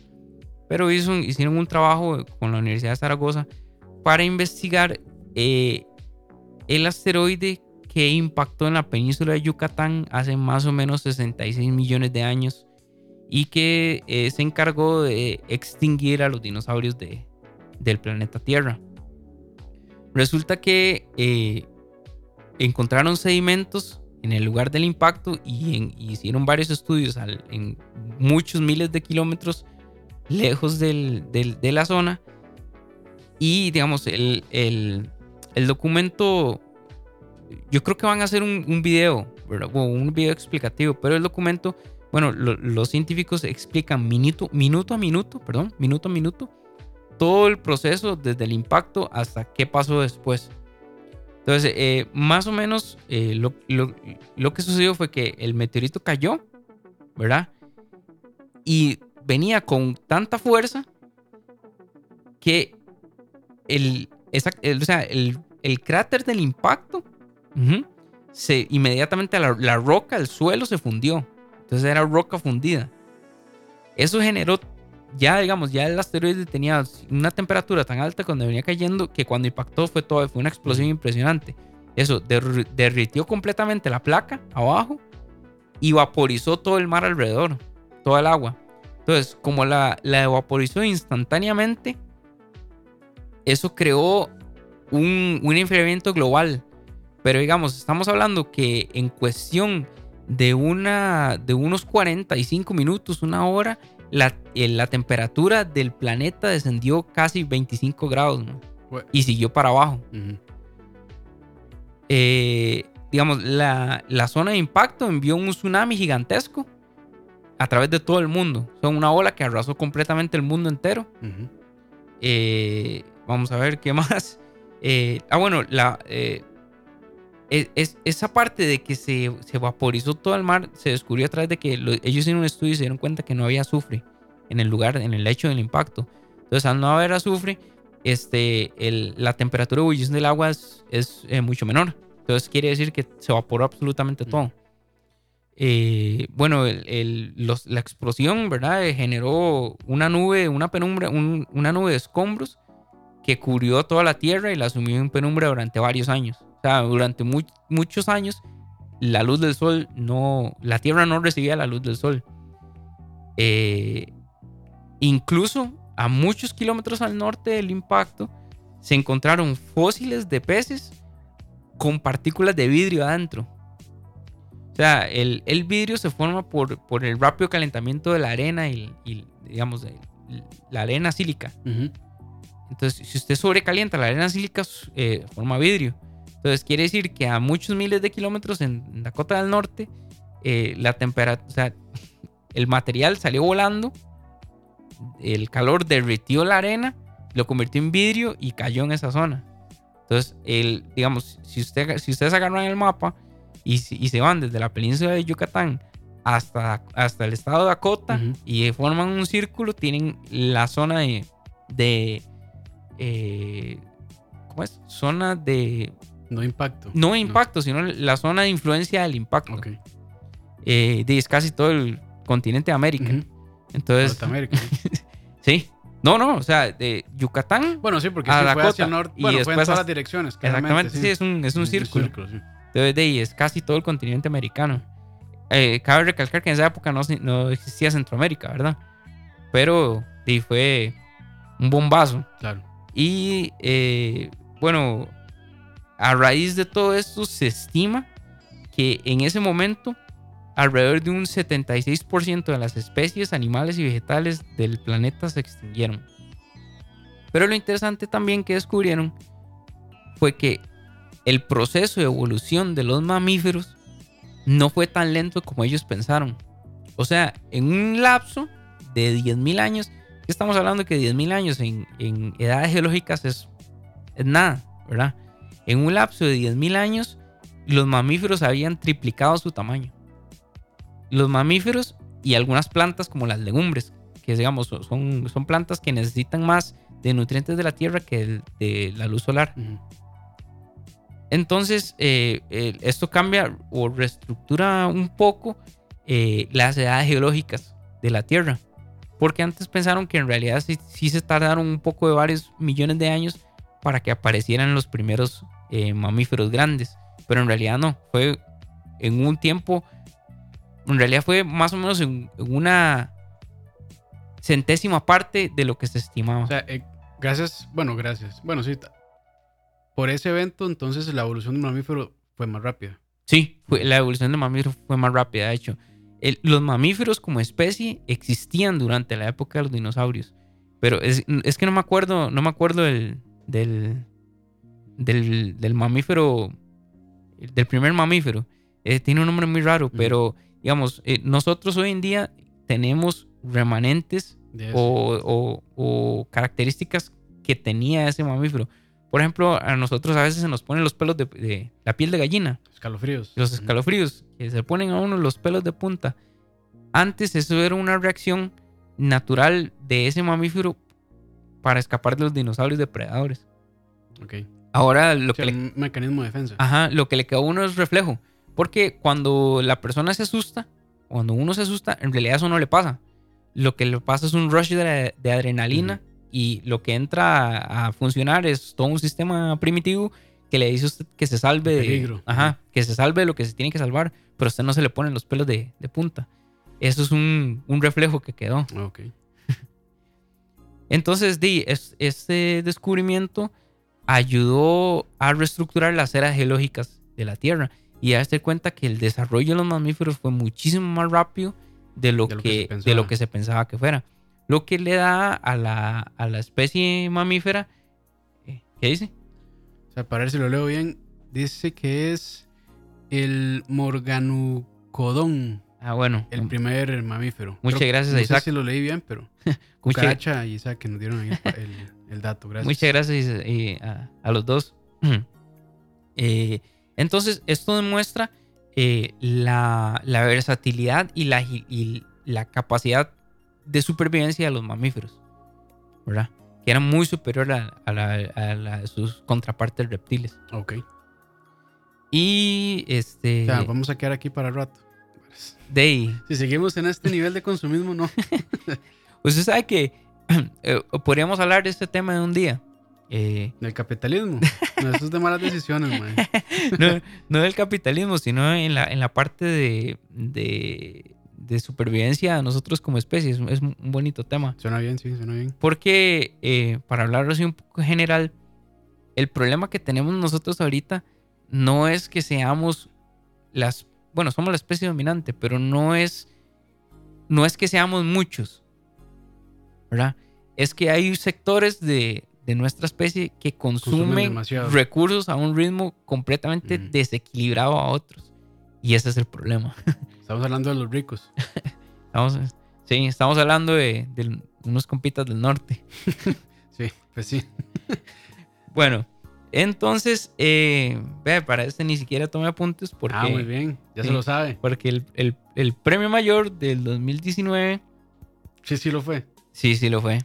pero hizo, hicieron un trabajo con la Universidad de Zaragoza para investigar eh, el asteroide que impactó en la península de Yucatán hace más o menos 66 millones de años y que eh, se encargó de extinguir a los dinosaurios del planeta Tierra. Resulta que eh, encontraron sedimentos en el lugar del impacto y, hicieron varios estudios en muchos miles de kilómetros lejos de la zona y digamos, el, el, el documento, yo creo que van a hacer un, un video, un video explicativo, pero el documento, bueno, los científicos explican minuto, minuto a minuto, perdón, minuto a minuto, todo el proceso desde el impacto hasta qué pasó después. Entonces, eh, más o menos eh, lo, lo, lo, que sucedió fue que el meteorito cayó, ¿verdad? Y venía con tanta fuerza que el, o sea, el, cráter del impacto, se, inmediatamente la, la, roca, el suelo se fundió. Entonces era roca fundida. Eso generó, ya digamos, ya el asteroide tenía una temperatura tan alta cuando venía cayendo que cuando impactó fue todo, fue una explosión impresionante. eso derritió completamente la placa abajo y vaporizó todo el mar alrededor, toda el agua. Entonces, como la, la evaporizó instantáneamente, eso creó un, un enfriamiento global. Pero digamos, estamos hablando que en cuestión de, una, de unos 45 minutos, una hora, la, eh, la temperatura del planeta descendió casi 25 grados y siguió para abajo. Eh, digamos, la, la, zona de impacto envió un tsunami gigantesco a través de todo el mundo. Son una ola que arrasó completamente el mundo entero. Eh, vamos a ver qué más. ah, bueno, la, es, esa parte de que se, se, vaporizó todo el mar se descubrió a través de que ellos hicieron un estudio y se dieron cuenta que no había azufre en el lugar, en el lecho del impacto. Entonces, al no haber azufre, este, el, la temperatura de ebullición del agua es, eh, mucho menor. Entonces, quiere decir que se evaporó absolutamente todo. Eh, bueno, el, la explosión, ¿verdad? generó una nube, una penumbra, una nube de escombros que cubrió toda la Tierra y la sumió en penumbra durante varios años. O sea, durante muchos años la luz del sol no, la Tierra no recibía la luz del sol. Eh, incluso a muchos kilómetros al norte del impacto se encontraron fósiles de peces con partículas de vidrio adentro. O sea, el, vidrio se forma por, por, el rápido calentamiento de la arena y, digamos, la arena sílica. Entonces, si usted sobrecalienta la arena sílica, eh, forma vidrio. Entonces quiere decir que a muchos miles de kilómetros en Dakota del Norte, eh, la temperatura, o sea, el material salió volando, el calor derritió la arena, lo convirtió en vidrio y cayó en esa zona. Entonces, el, digamos, si, usted, si ustedes agarran el mapa y, se van desde la península de Yucatán hasta, hasta el estado de Dakota y forman un círculo, tienen la zona de, de eh, ¿cómo es? Zona de no impacto. No impacto, sino la zona de influencia del impacto. Ok. Eh, es casi todo el continente de América. Entonces. Norteamérica. *laughs* sí. No, no, o sea, de Yucatán. Bueno, sí, porque fue hacia el norte. Bueno, y fue en todas las direcciones. Exactamente, sí. es un, es un círculo. Entonces, de ahí es casi todo el continente americano. Eh, cabe recalcar que en esa época no, no existía Centroamérica, ¿verdad? Pero sí, fue un bombazo. Claro. Y eh, bueno, a raíz de todo esto se estima que en ese momento alrededor de un 76% de las especies animales y vegetales del planeta se extinguieron. Pero lo interesante también que descubrieron fue que el proceso de evolución de los mamíferos no fue tan lento como ellos pensaron. O sea, en un lapso de 10.000 años, estamos hablando que 10.000 años en, en, edades geológicas es, es nada, ¿verdad? En un lapso de 10.000 años, los mamíferos habían triplicado su tamaño. Los mamíferos y algunas plantas como las legumbres, que digamos son, son plantas que necesitan más de nutrientes de la tierra que de la luz solar. Entonces, eh, esto cambia o reestructura un poco eh, las edades geológicas de la Tierra. Porque antes pensaron que en realidad sí, se tardaron un poco de varios millones de años para que aparecieran los primeros eh, mamíferos grandes. Pero en realidad no, fue en un tiempo, en realidad fue más o menos en, una centésima parte de lo que se estimaba. O sea, eh, gracias, bueno, gracias. Bueno, sí, por ese evento entonces la evolución del mamífero fue más rápida. Sí, fue, la evolución del mamífero fue más rápida, de hecho. Los mamíferos como especie existían durante la época de los dinosaurios. Pero es, que no me acuerdo, no me acuerdo del, del, mamífero, del primer mamífero. Eh, tiene un nombre muy raro, pero digamos, eh, nosotros hoy en día tenemos remanentes o, características que tenía ese mamífero. Por ejemplo, a nosotros a veces se nos ponen los pelos de, la piel de gallina. Escalofríos. Los escalofríos, que se ponen a uno los pelos de punta. Antes eso era una reacción natural de ese mamífero para escapar de los dinosaurios depredadores. Ok. Ahora lo que... Un mecanismo de defensa. Ajá, lo que le queda a uno es reflejo. Porque cuando la persona se asusta, cuando uno se asusta, en realidad eso no le pasa. Lo que le pasa es un rush de, adrenalina y lo que entra a, funcionar es todo un sistema primitivo que le dice usted que se salve De ajá, que se salve de lo que se tiene que salvar, pero a usted no se le ponen los pelos de, de punta. Eso es un, un reflejo que quedó. Ok. *laughs* Entonces, di, es- este descubrimiento ayudó a reestructurar las eras geológicas de la Tierra y a darse cuenta que el desarrollo de los mamíferos fue muchísimo más rápido de lo, De lo que que, se de pensaba. lo que se pensaba que fuera. Lo que le da a la, a la especie mamífera, eh, ¿qué dice? Sea, para ver si lo leo bien, dice que es el Morganucodón, Ah, bueno. el primer mamífero. Muchas Creo- gracias, no Isaac. sé si lo leí bien, pero *laughs* Cucaracha y Isaac que nos dieron ahí el, pa- el- el dato. Gracias. Muchas gracias eh, a, a los dos. *clears throat* Eh, entonces, esto demuestra eh, la, la versatilidad y la, agi- y la capacidad de supervivencia de los mamíferos, ¿verdad? Que era muy superior a, a la- a la de sus contrapartes reptiles. Ok. Y este. O sea, vamos a quedar aquí para rato. de ahí, Si seguimos en este nivel de consumismo, no. *laughs* usted sabe que *clears throat* eh, podríamos hablar de este tema de un día. Eh, Del capitalismo. No, eso es de malas decisiones, man. *laughs* no, no del capitalismo, sino en la, en la parte de, de, de supervivencia de nosotros como especie. Es, es un bonito tema. Suena bien, sí, suena bien. Porque, eh, para hablarlo así un poco general, el problema que tenemos nosotros ahorita no es que seamos las... Bueno, somos la especie dominante, pero no es... No es que seamos muchos. ¿Verdad? Es que hay sectores de, de nuestra especie que Consumen consumen recursos a un ritmo completamente Ujú. desequilibrado a otros. Y ese es el problema. *laughs* Estamos hablando de los ricos. *laughs* Estamos, sí, estamos hablando de, de unos compitas del norte. *laughs* Sí, pues sí. *laughs* Bueno, entonces, eh, ve, para este ni siquiera tomé apuntes porque, Ah, muy bien. Ya Sí. se lo sabe. porque el, el- el premio mayor del 2019, Sí, sí lo fue. sí, sí lo fue.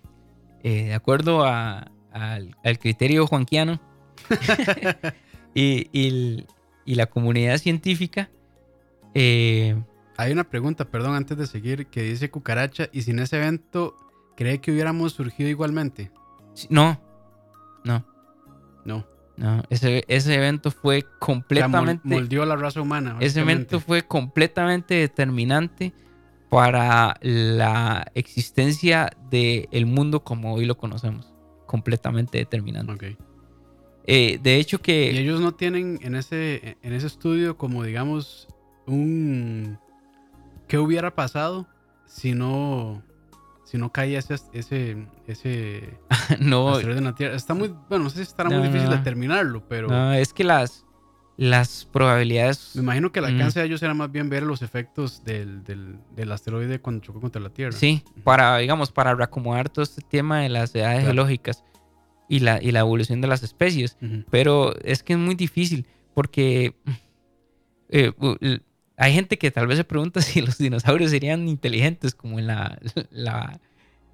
Eh, de acuerdo a- al, al criterio juanquiano y, y y la comunidad científica, eh, Hay una pregunta, perdón, antes de seguir, que dice Cucaracha, y sin ese evento, ¿cree que hubiéramos surgido igualmente? no, no, No. no, ese, ese evento fue completamente... moldeó a la raza humana. Ese evento fue completamente determinante para la existencia del mundo como hoy lo conocemos. Completamente determinante. Ok. Eh, de hecho Y que... ellos no tienen en ese, en ese estudio como, digamos, un... ¿Qué hubiera pasado si no, si no caía ese, ese, ese *laughs* no, asteroide en la Tierra? Está muy... Bueno, no sé si estará No, muy difícil no. determinarlo, pero... no, es que las, las probabilidades... Me imagino que el Mm. alcance de ellos era más bien ver los efectos del, del, del asteroide cuando chocó contra la Tierra. Sí, para, digamos, para reacomodar todo este tema de las edades Claro. geológicas y la, y la evolución de las especies. Pero es que es muy difícil porque eh, hay gente que tal vez se pregunta *laughs* si los dinosaurios serían inteligentes como en la, la,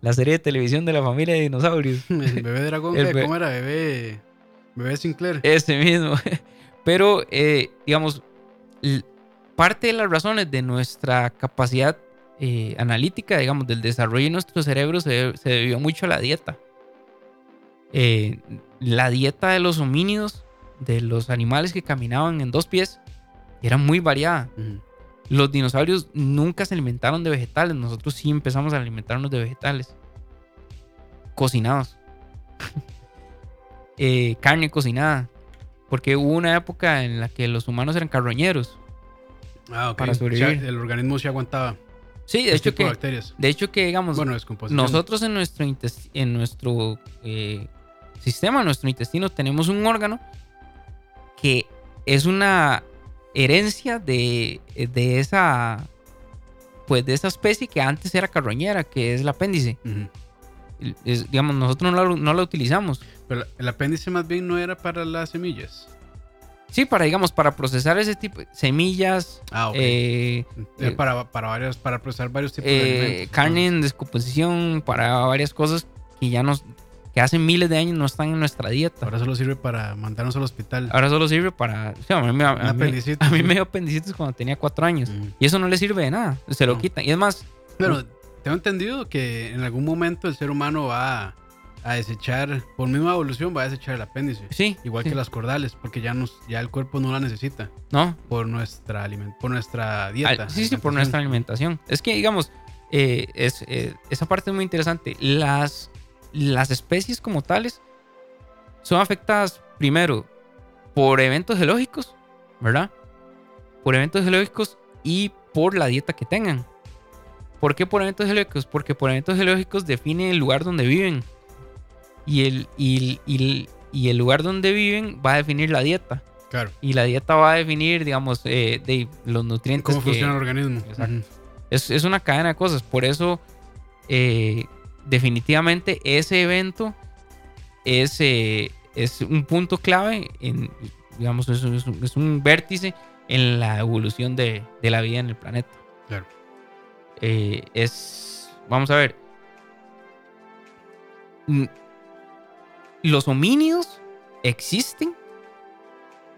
la serie de televisión de la familia de dinosaurios. *laughs* El bebé dragón, ¿cómo era? Bebé, bebé Sinclair. Ese mismo. *laughs* Pero, eh, digamos, parte de las razones de nuestra capacidad eh, analítica, digamos, del desarrollo de nuestro cerebro se debió mucho a la dieta. Eh, la dieta de los homínidos, de los animales que caminaban en dos pies, era muy variada. Los dinosaurios nunca se alimentaron de vegetales. Nosotros sí empezamos a alimentarnos de vegetales. Cocinados. *laughs* Eh, carne cocinada. Porque hubo una época en la que los humanos eran carroñeros. Ah, ok. Para O sea, sobrevivir. el organismo sí aguantaba Sí, de este hecho que, bacterias. de hecho que digamos, Bueno, nosotros en nuestro, en nuestro eh, sistema, en nuestro intestino, tenemos un órgano que es una herencia de, de esa pues de esa especie que antes era carroñera, que es el apéndice. Es- digamos, nosotros no la, no la utilizamos. Pero el apéndice más bien no era para las semillas. Sí, para, digamos, para procesar ese tipo de semillas, Ah, ok. eh, Era eh, para, para, varios, para procesar varios tipos de eh, alimentos. carne en descomposición, para varias cosas que ya nos, que hace miles de años no están en nuestra dieta. Ahora solo sirve para mandarnos al hospital. Ahora solo sirve para... o sea, a, mí, me- a Un mí- a mí me dio apendicitis cuando tenía cuatro años. Ujú. Y eso no le sirve de nada. Se lo No. quitan. Y es más, Bueno, tengo entendido que en algún momento el ser humano va, a desechar, por misma evolución, va a desechar el apéndice. Sí. Igual sí. que las cordales, porque ya, nos, ya el cuerpo no la necesita No, por nuestra, aliment por nuestra dieta. Al- sí, sí, por nuestra alimentación. Es que, digamos, eh, es, eh, esa parte es muy interesante. Las, las especies como tales son afectadas primero por eventos geológicos, ¿verdad? Por eventos geológicos y por la dieta que tengan. ¿Por qué por eventos geológicos? Porque por eventos geológicos define el lugar donde viven. Y el, y, y y el lugar donde viven va a definir la dieta. Claro. Y la dieta va a definir, digamos, eh, de los nutrientes ¿Cómo que, funciona el organismo? Exacto. Es, es una cadena de cosas. Por eso, eh, definitivamente, ese evento es, eh, es un punto clave, en, digamos, es, un- es un, es un vértice en la evolución de, de la vida en el planeta. Claro. Eh, es, vamos a ver, Mm, los homínidos existen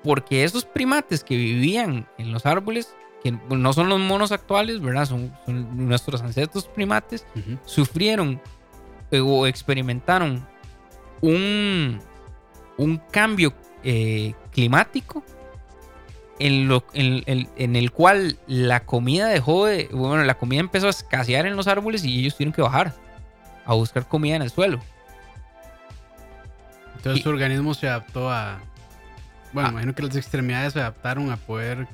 porque esos primates que vivían en los árboles, que no son los monos actuales, ¿verdad? Son, son nuestros ancestros primates, sufrieron o experimentaron un, un cambio eh, climático en, lo, en, en- en el cual la comida dejó de, bueno, la comida empezó a escasear en los árboles y ellos tuvieron que bajar a buscar comida en el suelo. Entonces Y- su organismo se adaptó a... Bueno, Ah. imagino que las extremidades se adaptaron a poder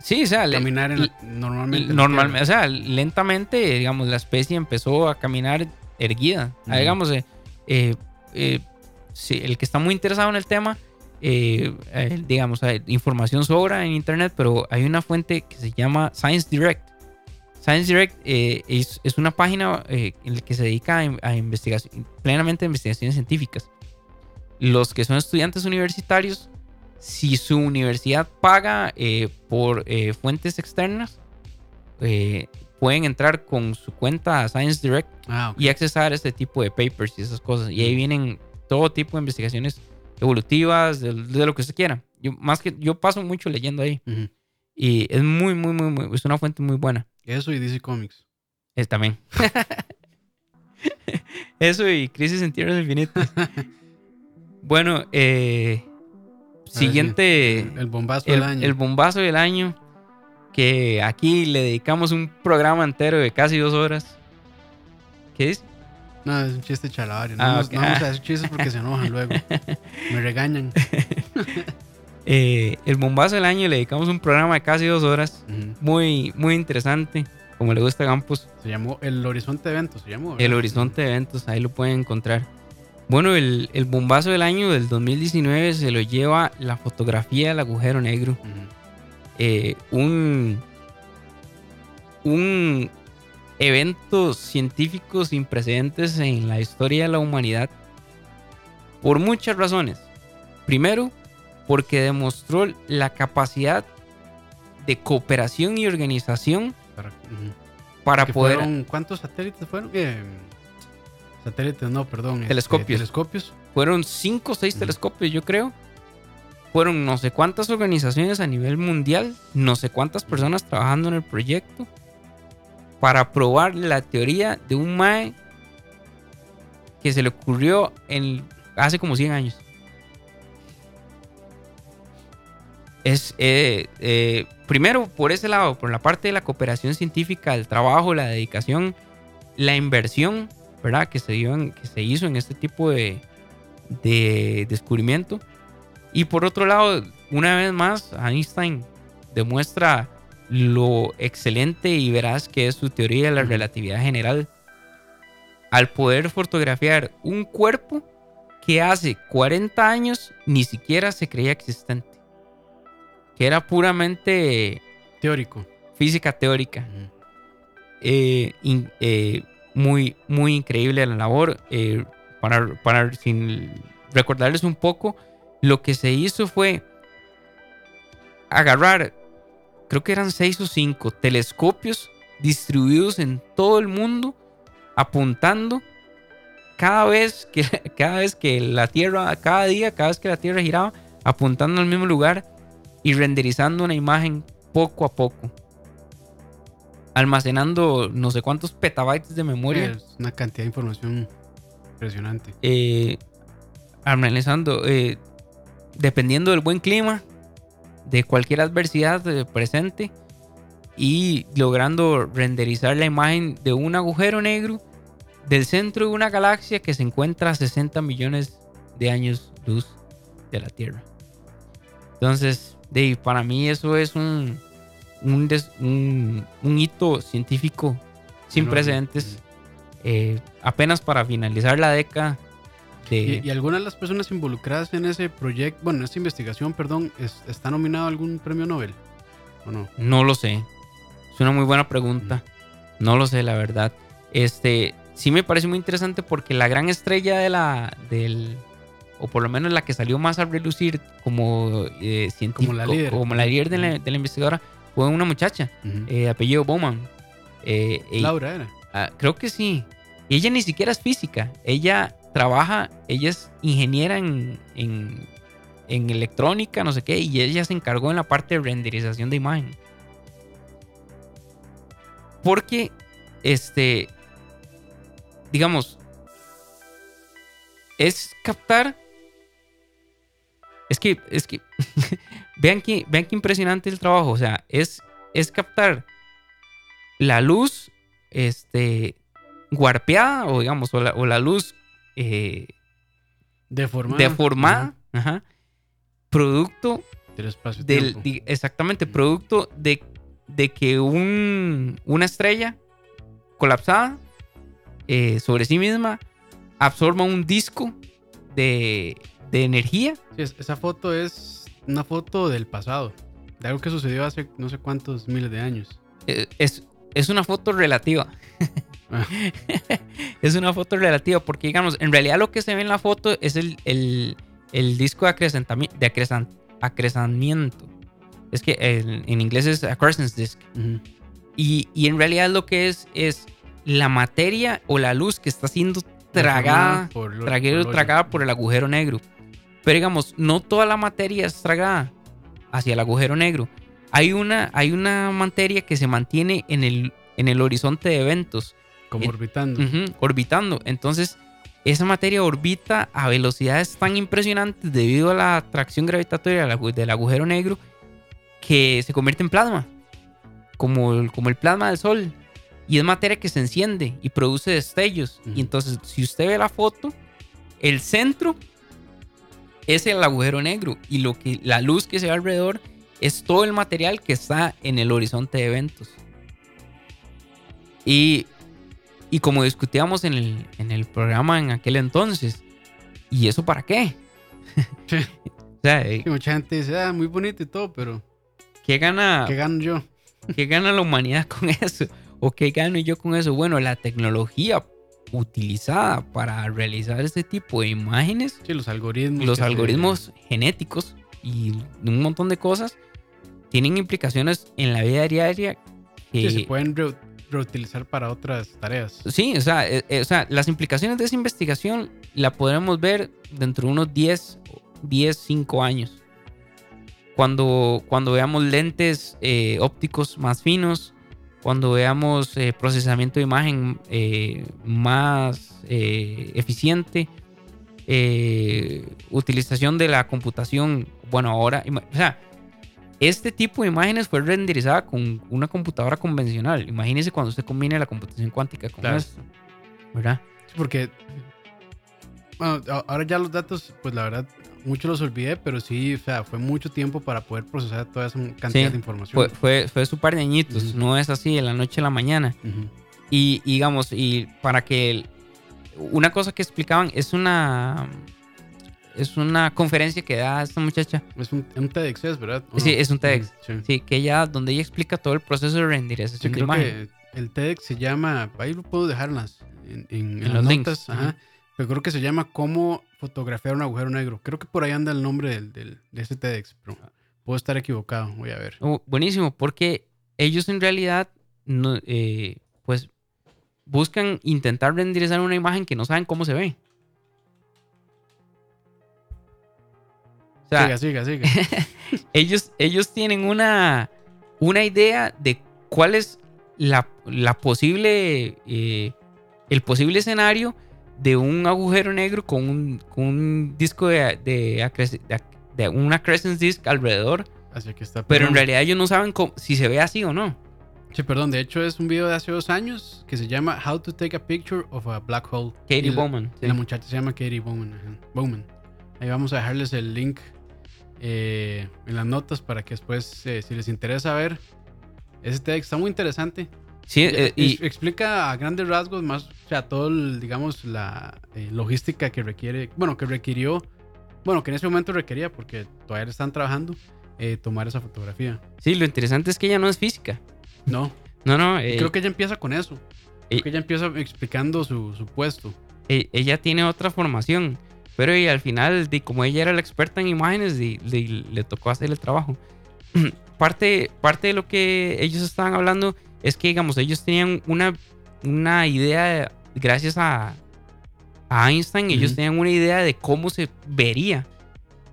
Sí, o sea, le- caminar en normalmente. Normalmente, o sea, lentamente, digamos, la especie empezó a caminar erguida. Digamos, eh, eh, eh, sí, el que está muy interesado en el tema, eh, eh, digamos, información sobra en internet, pero hay una fuente que se llama Science Direct. Science Direct es, es una página en la que se dedica a, a investigación, plenamente a investigaciones científicas. Los que son estudiantes universitarios, si su universidad paga por fuentes externas, eh, pueden entrar con su cuenta a Science Direct Ah, ok. y accesar este tipo de papers y esas cosas. Y ahí vienen todo tipo de investigaciones evolutivas, de, de lo que usted quiera. Yo, más que yo paso mucho leyendo ahí. Y es muy, muy, muy, muy, es una fuente muy buena. Eso y DC Comics. Es también. *laughs* Eso y Crisis en Tierras Infinitas. bueno, eh, siguiente. El, el bombazo el, del año. el bombazo del año. Que aquí le dedicamos un programa entero de casi dos horas. ¿Qué es? No, es un chiste chalabario. No, Ah, vamos, ok. no vamos a hacer *laughs* chistes porque se enojan luego. *laughs* Me regañan. *laughs* Eh, el bombazo del año le dedicamos un programa de casi dos horas. Muy, muy interesante. Como le gusta a Campos. Se llamó El Horizonte de Eventos. Se llamó. El horizonte de eventos, ahí lo pueden encontrar. Bueno, el, el bombazo del año del 2019 se lo lleva la fotografía del agujero negro. Eh, un, un evento científico sin precedentes en la historia de la humanidad por muchas razones. Primero, porque demostró la capacidad de cooperación y organización Para- poder... fueron- ¿Cuántos satélites fueron? Eh, satélites, no, perdón. este, Telescopios. telescopios. Fueron cinco o seis telescopios, yo creo. Fueron no sé cuántas organizaciones a nivel mundial, no sé cuántas personas trabajando en el proyecto para probar la teoría de un MAE que se le ocurrió hace como 100 años. Es, eh, eh, primero, por ese lado, por la parte de la cooperación científica, el trabajo, la dedicación, la inversión, ¿verdad? Que se, dio que se hizo en este tipo de, de descubrimiento. Y por otro lado, una vez más, Einstein demuestra lo excelente y veraz que es su teoría de la relatividad general al poder fotografiar un cuerpo que hace 40 años ni siquiera se creía existente. Que era puramente Teórico. física teórica. Eh, in- eh, muy, muy increíble la labor. Eh, para, para sin recordarles un poco, lo que se hizo fue agarrar, creo que eran seis o cinco telescopios distribuidos en todo el mundo, apuntando cada vez que, *laughs* cada vez que la Tierra, cada día, cada vez que la Tierra giraba, apuntando al mismo lugar y renderizando una imagen poco a poco almacenando no sé cuántos petabytes de memoria. Es una cantidad de información Impresionante. eh, analizando, eh, dependiendo del buen clima, de cualquier adversidad eh, presente y logrando renderizar la imagen de un agujero negro del centro de una galaxia que se encuentra a 60 millones de años luz de la Tierra. Entonces, Dave, para mí eso es un, un, des- un- un hito científico sin precedentes. eh, apenas para finalizar la década de... ¿Y, y algunas de las personas involucradas en ese proyecto, bueno, en esta investigación, perdón, es- ¿está nominado a algún premio Nobel? ¿O no? No lo sé. Es una muy buena pregunta. No lo sé, la verdad. Este, sí me parece muy interesante porque la gran estrella de la, del, o por lo menos la que salió más a relucir como eh, científico, Como la líder. como la líder de la, de la investigadora, fue una muchacha, Ujú. eh, de apellido Bowman. Eh, Laura era. ah, creo que sí. Y ella ni siquiera es física. Ella trabaja, ella es ingeniera en, en, electrónica, no sé qué, y ella se encargó en la parte de renderización de imagen. Porque, este, digamos, es captar. Es que, es que, *laughs* vean que, vean qué impresionante el trabajo. O sea, es, es captar la luz, este, guarpeada, o digamos, o la, o la luz eh, Deformada. deformada, ajá, producto Del espacio del, di- exactamente, producto de, de que un, una estrella colapsada eh, sobre sí misma absorba un disco de, de energía. esa foto es una foto del pasado. De algo que sucedió hace no sé cuántos miles de años. Eh, es, es una foto relativa. *laughs* Es una foto relativa porque, digamos, en realidad lo que se ve en la foto es el, el- el disco de, acrecentami- de acresan- acrecamiento. Es que el- en inglés es accrescence disk. Y, y en realidad lo que es es la materia o la luz que está siendo tragada, por lo- traguero- por tragada por el agujero negro. Pero digamos, no toda la materia es tragada hacia el agujero negro. Hay una, hay una materia que se mantiene en el, en el horizonte de eventos, Como orbitando. orbitando. Entonces, esa materia orbita a velocidades tan impresionantes debido a la atracción gravitatoria del agu- del agujero negro que se convierte en plasma, como el, como el plasma del Sol. Y es materia que se enciende y produce destellos. Y entonces, si usted ve la foto, el centro es el agujero negro y lo que la luz que se ve alrededor es todo el material que está en el horizonte de eventos. Y, y como discutíamos en el, en el programa en aquel entonces, ¿y eso para qué? Sí. *laughs* o sea, eh, Sí, mucha gente dice, ah, muy bonito y todo, pero ¿qué gana, ¿qué gano yo? *laughs* ¿qué gana la humanidad con eso? ¿O qué gano yo con eso? Bueno, la tecnología utilizada para realizar ese tipo de imágenes Sí, los algoritmos. los que se- algoritmos genéticos y un montón de cosas tienen implicaciones en la vida diaria que Sí, se pueden reu- reutilizar para otras tareas. sí, o sea, eh, eh, o sea, las implicaciones de esa investigación la podremos ver dentro de unos 10, 10 5 años. Cuando, cuando veamos lentes eh, ópticos más finos, cuando veamos procesamiento de imagen más eficiente, utilización de la computación, bueno, ahora, o sea, este tipo de imágenes fue renderizada con una computadora convencional. Imagínese cuando usted combine la computación cuántica con Claro. esto, ¿verdad? Sí, porque bueno, ahora ya los datos, pues la verdad, muchos los olvidé, pero sí, o sea, fue mucho tiempo para poder procesar toda esa cantidad Sí, de información. Fue, fue, fue su par de añitos, no es así de la noche a la mañana. Y, y digamos, y para que el- una cosa que explicaban es una es una conferencia que da esta muchacha, Es un, un TEDx, ¿es verdad? ¿O Sí, es un TEDx. Ujú, Sí. sí, que ella donde ella explica todo el proceso de Sí, renderización de creo imagen. que el TEDx se llama, ahí lo puedo dejar en las, en, en- en En las los links, notas, ajá, pero creo que se llama Cómo fotografiar un agujero negro. Creo que por ahí anda el nombre del, del- de ese TEDx, pero puedo estar equivocado, voy a ver. Oh, buenísimo, porque ellos en realidad no, eh, pues buscan intentar renderizar una imagen que no saben cómo se ve. O sea, siga, siga, siga. *laughs* ellos, ellos tienen una, una idea de cuál es la, la posible, eh, el posible escenario de un agujero negro con un, con un disco de, de, acres- de, de una crescent disk alrededor, Así que está. pero en realidad ellos no saben cómo- si se ve así o no. Sí, perdón. De hecho, es un video de hace dos años que se llama How to Take a Picture of a Black Hole. Katie Y Bowman. sí. La muchacha se llama Katie Bowman. ajá, Bowman. Ahí vamos a dejarles el link eh, en las notas para que después, eh, si les interesa ver, ese TEDx está muy interesante. Sí, eh, y, Ex- explica a grandes rasgos más, o sea, todo, el, digamos, la logística que requiere, bueno, que requirió, bueno, que en ese momento requería, porque todavía están trabajando, tomar esa fotografía. sí, lo interesante es que ella no es física. No, No, no, creo que ella empieza con eso. Creo que ella empieza explicando su, su puesto. ella tiene otra formación, pero y al final, de, como ella era la experta en imágenes, de- de- le tocó hacer el trabajo. *clears throat* parte, parte de lo que ellos estaban hablando es que, digamos, ellos tenían una, una idea, gracias a, a Einstein, ellos Ujú. tenían una idea de cómo se vería,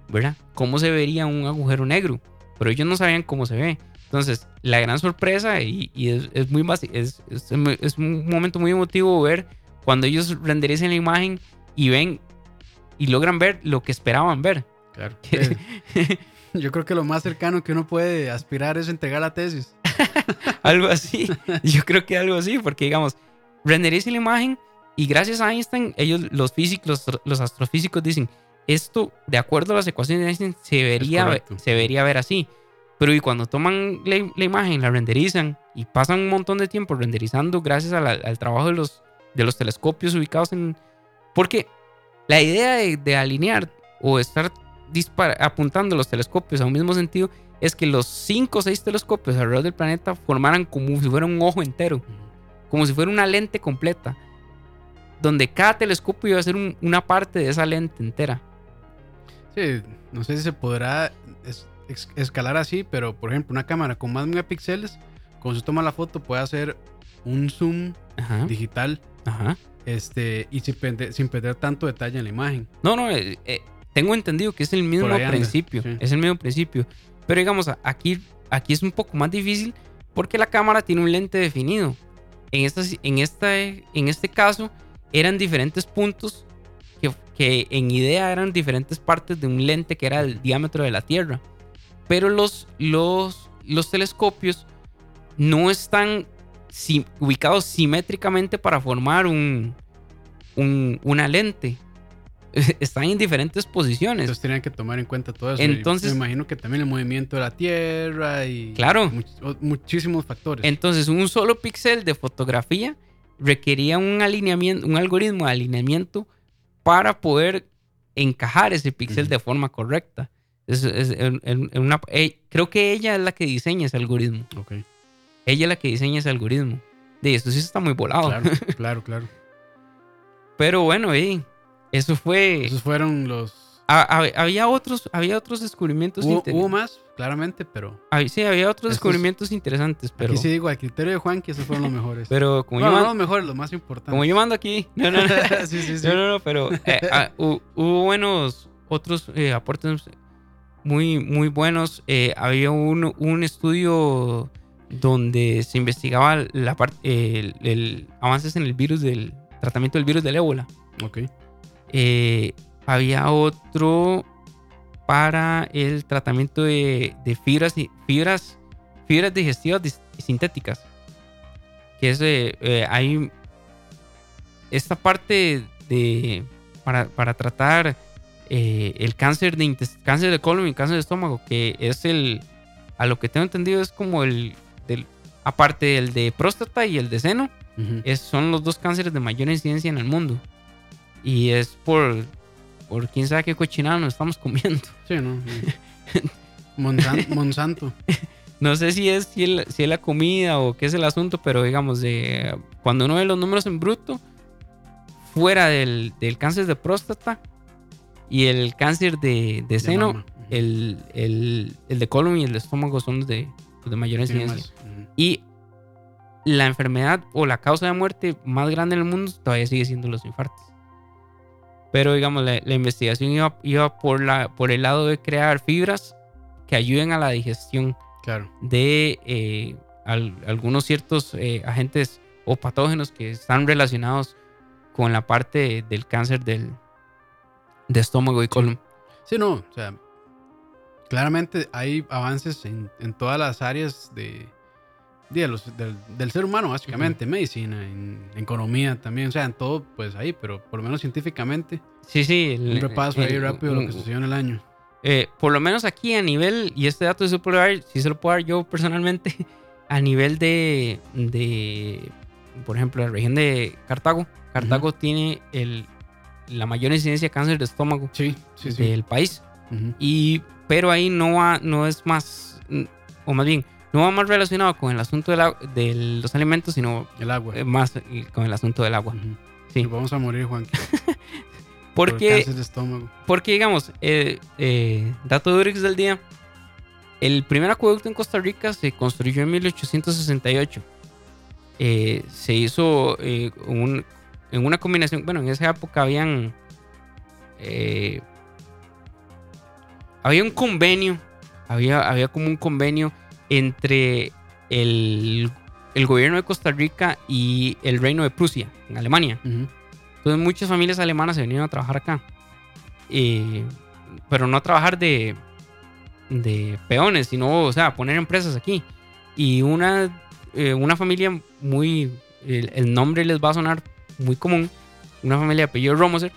¿verdad? Cómo se vería un agujero negro, pero ellos no sabían cómo se ve. Entonces, la gran sorpresa, y, y es, es muy es, es, es un momento muy emotivo ver cuando ellos renderizan la imagen y ven y logran ver lo que esperaban ver. Claro. *laughs* Eh, Yo creo que lo más cercano que uno puede aspirar es entregar la tesis. *laughs* algo así. Yo creo que algo así, porque digamos, renderizan la imagen y gracias a Einstein, ellos, los físicos, los, los astrofísicos dicen, esto, de acuerdo a las ecuaciones de Einstein, se vería, correcto. se vería ver así. Pero y cuando toman la, la imagen, la renderizan y pasan un montón de tiempo renderizando gracias a la- al trabajo de los, de los telescopios ubicados en... Porque la idea de, de alinear o estar apuntando los telescopios a un mismo sentido es que los 5 o 6 telescopios alrededor del planeta formaran como si fuera un ojo entero, como si fuera una lente completa, donde cada telescopio iba a ser un- una parte de esa lente entera. Sí, no sé si se podrá es- escalar así, pero por ejemplo, una cámara con más megapíxeles, cuando se toma la foto, puede hacer un zoom Ajá, digital ajá. Este, y sin perder, sin perder tanto detalle en la imagen. No, no, eh, eh, tengo entendido que es el mismo ahí anda, principio. sí. Es el mismo principio. Pero digamos, a- aquí, aquí es un poco más difícil porque la cámara tiene un lente definido. En, esta, en, esta, en este caso, eran diferentes puntos que, que en idea eran diferentes partes de un lente que era el diámetro de la Tierra. Pero los, los, los telescopios no están si- ubicados simétricamente para formar un, un- una lente. *laughs* Están en diferentes posiciones. Entonces tenían que tomar en cuenta todo eso. Entonces- me imagino que también el movimiento de la Tierra y Claro. much- muchísimos factores. Entonces, un solo píxel de fotografía requería un alineamiento, un algoritmo de alineamiento para poder encajar ese píxel de forma correcta. Es- es- una- eh, creo que ella es la que diseña ese algoritmo. Ella es la que diseña ese algoritmo. De esto sí está muy volado. claro, *laughs* claro, claro. Pero bueno, eh, eso fue. Esos fueron los... Ha- ha- había otros, había otros descubrimientos Hubo, inter- hubo más, claramente, pero hab- sí, había otros descubrimientos interesantes, pero, aquí sí digo, al criterio de Juan, que esos fueron los mejores. pero como, no, yo no los mejores, los más importantes. como yo mando aquí, no, no, no. *laughs* sí, sí, sí. No, no, no, pero eh, ah, *laughs* hu- hubo buenos otros eh, aportes muy, muy buenos. Eh, había un, un estudio donde se investigaba la parte, el, el avances en el virus del tratamiento del virus del ébola. Ok. Eh, había otro para el tratamiento de, de fibras, y- fibras, fibras digestivas dis- sintéticas. Que es, eh, eh, hay esta parte de, para, para tratar eh, el cáncer de, cáncer de colon y cáncer de estómago, que es el, a lo que tengo entendido es como el, del, aparte del de próstata y el de seno, es, son los dos cánceres de mayor incidencia en el mundo. Y es por, por quién sabe qué cochinada nos estamos comiendo. Sí, ¿no? Sí. *laughs* Monsan- Monsanto. No sé si es, si, el- si es la comida o qué es el asunto, pero digamos, de, cuando uno ve los números en bruto, fuera del, del cáncer de próstata y el cáncer de, seno, el, el, el de colon y el de estómago son los de, los de mayor incidencia. Y la enfermedad o la causa de muerte más grande en el mundo todavía sigue siendo los infartos. Pero digamos, la, la investigación iba, iba por, la, por el lado de crear fibras que ayuden a la digestión Claro. de eh, al- algunos ciertos eh, agentes o patógenos que están relacionados con la parte del cáncer del, de estómago y colon. Sí, no, o sea, claramente hay avances en, en todas las áreas de, de los- del, del ser humano, básicamente, medicina, en, economía también, o sea, en todo, pues ahí, pero por lo menos científicamente, Sí, sí. el- un repaso ahí el- rápido de lo que un- sucedió en el año. eh, por lo menos aquí a nivel, y este dato puede dar, si se lo puedo dar yo personalmente, *laughs* a nivel de, de por ejemplo, la región de Cartago. Cartago tiene el, la mayor incidencia de cáncer de estómago Sí, sí, sí. del país. Ujú. Y, pero ahí no, va, no es más, mm, o más bien, no va más relacionado con el asunto de, la- de los alimentos, sino El agua. eh, más con el asunto del agua. Sí. Nos vamos a morir, Juan. *laughs* por Porque, cáncer de estómago. porque digamos, eh, eh, dato Durix del día, el primer acueducto en Costa Rica se construyó en 1868. Eh, se hizo eh, un- en una combinación, bueno, en esa época habían... eh, había un convenio, había, había como un convenio entre el, el gobierno de Costa Rica y el reino de Prusia, en Alemania. Entonces muchas familias alemanas se vinieron a trabajar acá. Eh, pero no a trabajar de, de peones, sino, o sea, a poner empresas aquí. Y una, eh, una familia muy, el, el nombre les va a sonar muy común, una familia de apellido Romoser,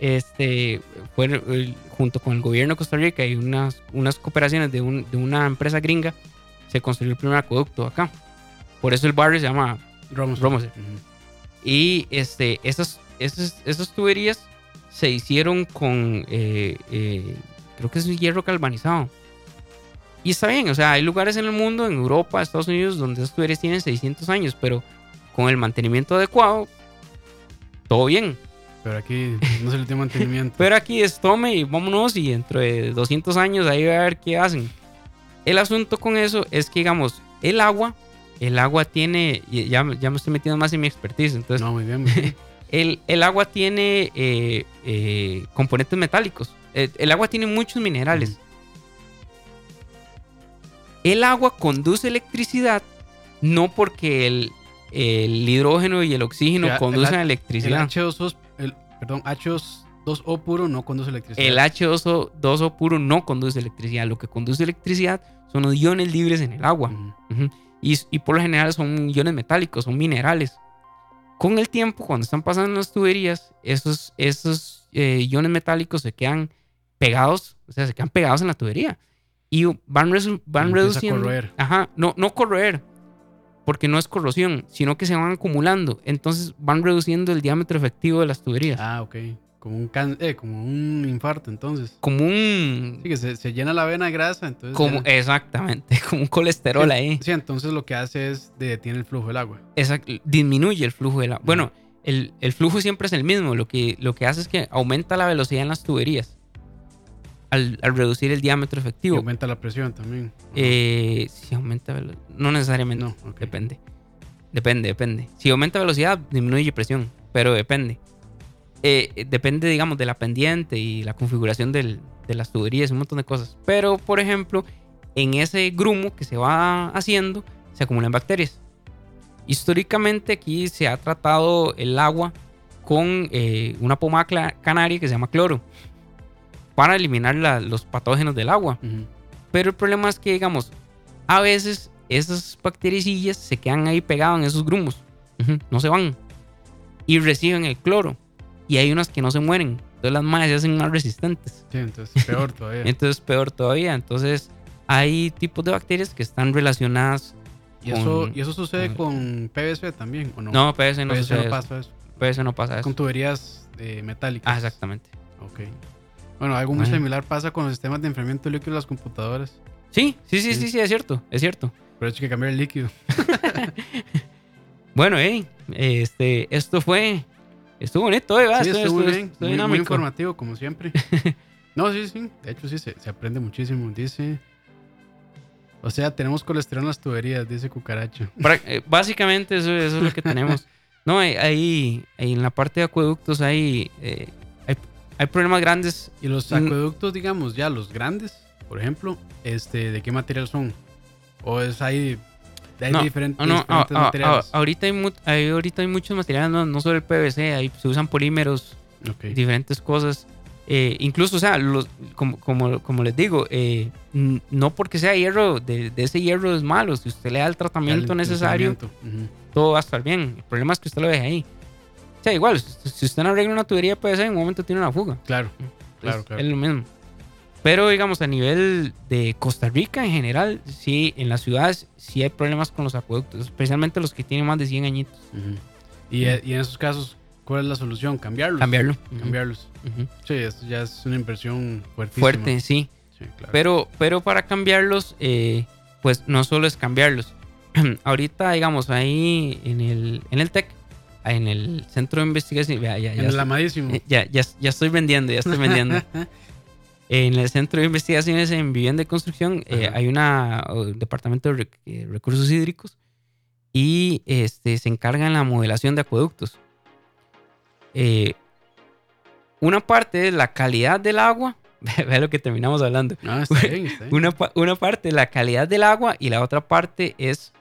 este, fue eh, junto con el gobierno de Costa Rica y unas, unas cooperaciones de, un- de una empresa gringa, se construyó el primer acueducto acá. Por eso el barrio se llama Romoser. Romoser. Ujú. y este, esas, esas, esas tuberías se hicieron con, eh, eh, creo que es hierro galvanizado. Y está bien, o sea, hay lugares en el mundo, en Europa, Estados Unidos, donde esas tuberías tienen 600 años, pero con el mantenimiento adecuado, todo bien. Pero aquí no se le tiene mantenimiento. *laughs* Pero aquí es tome y vámonos y dentro de 200 años ahí va a ver qué hacen. El asunto con eso es que, digamos, el agua, el agua tiene, ya, ya me estoy metiendo más en mi expertise, entonces no, muy bien. muy bien. *laughs* el, el agua tiene eh, eh, componentes metálicos. Eh, el agua tiene muchos minerales. El agua conduce electricidad no porque el, el hidrógeno y el oxígeno el conducen H- El electricidad. H2O, el, perdón, H2O puro no conduce electricidad. El H2O 2O puro no conduce electricidad. Lo que conduce electricidad son los iones libres en el agua. Y, y por lo general son iones metálicos, son minerales. Con el tiempo, cuando están pasando en las tuberías, esos, esos eh, iones metálicos se quedan pegados, o sea, se quedan pegados en la tubería. Y van, van Empieza a reduciendo. corroer. Ajá, no, no corroer, porque no es corrosión, sino que se van acumulando. Entonces van reduciendo el diámetro efectivo de las tuberías. Ah, ok. Como un, can- eh, como un infarto, entonces. Como un. Sí, que se, se llena la vena de grasa, entonces. Como, ya- exactamente, *laughs* como un colesterol ahí. Sí, entonces lo que hace es de- detiene el flujo del agua. Exact- disminuye el flujo de la... Bueno, el, el flujo siempre es el mismo. Lo que, lo que hace es que aumenta la velocidad en las tuberías al, al reducir el diámetro Y efectivo. aumenta la presión también. Eh, si aumenta. No necesariamente. no, ok. Depende. Depende, depende. Si aumenta velocidad, disminuye presión. Pero depende. Eh, eh, depende, digamos, de la pendiente y la configuración del- de las tuberías, un montón de cosas. Pero, por ejemplo, en ese grumo que se va haciendo, se acumulan bacterias. Históricamente aquí se ha tratado el agua con eh, una pomada canaria que se llama cloro para eliminar la- los patógenos del agua. Ujú. Pero el problema es que, digamos, a veces esas bactericillas se quedan ahí pegadas en esos grumos. Ujú, no se van. Y reciben el cloro. Y hay unas que no se mueren. Entonces las madres se hacen más resistentes. Sí, entonces peor *laughs* todavía. Entonces peor todavía. Entonces hay tipos de bacterias que están relacionadas. ¿Y eso, con- ¿Y eso sucede con- con PVC también o no? No, PVC no, PVC sucede no eso. pasa eso. PVC no pasa eso. Con tuberías eh, metálicas. Ah, exactamente. Ok. Bueno, algo muy Bueno. similar pasa con los sistemas de enfriamiento líquido de las computadoras. Sí, sí, sí, Sí. sí, es cierto. Es cierto. Pero hay que cambiar el líquido. *laughs* Bueno, hey, este, esto fue. Estuvo bonito, ¿eh? sí, estuvo bien. Muy, informativo, como siempre. *laughs* no, sí, sí. De hecho, sí, se, se aprende muchísimo. Dice. O sea, tenemos colesterol en las tuberías, dice Cucaracha. Eh, Básicamente eso, eso es lo que tenemos. *laughs* No, eh, ahí, ahí en la parte de acueductos hay, eh, hay, problemas grandes. Y los Mm. acueductos, digamos, ya los grandes, por ejemplo, este, ¿de qué material son? O es ahí. Hay No, diferentes, Ah, no, diferentes ah, ah, materiales. ah, ahorita, hay mu- hay- ahorita hay muchos materiales, no, no solo el PVC, ahí se usan polímeros, Ok. diferentes cosas. Eh, incluso, o sea, los, como, como, como les digo, eh, no porque sea hierro, de, de ese hierro es malo. Si usted le da el tratamiento El necesario, tratamiento, todo va a estar bien. El problema es que usted lo deje ahí. Sea, igual, si usted no arregla una tubería de PVC, en un momento tiene una fuga. Claro, Entonces, Claro, claro. Es lo mismo. Pero, digamos, a nivel de Costa Rica en general, sí, en las ciudades sí hay problemas con los acueductos, especialmente los que tienen más de 100 añitos. ujú. y, y en esos casos, ¿cuál es la solución? Cambiarlos. Cambiarlo. Ujú, Cambiarlos. ujú. Sí, eso ya es una inversión fuertísima. Fuerte, sí. Sí, claro. Pero, pero para cambiarlos, eh, pues no solo es cambiarlos. *clears throat* Ahorita, digamos, ahí en el, en el TEC, en el centro de investigación, ya, ya, en el amadísimo. eh, ya, ya, ya estoy vendiendo, ya estoy vendiendo. *laughs* en el centro de investigaciones en vivienda y construcción eh, hay una o, departamento de rec- eh, recursos hídricos y este, se encarga en la modelación de acueductos. Eh, una parte es la calidad del agua, *laughs* vea lo que terminamos hablando. Está bien, está bien. Una, una parte es la calidad del agua y la otra parte es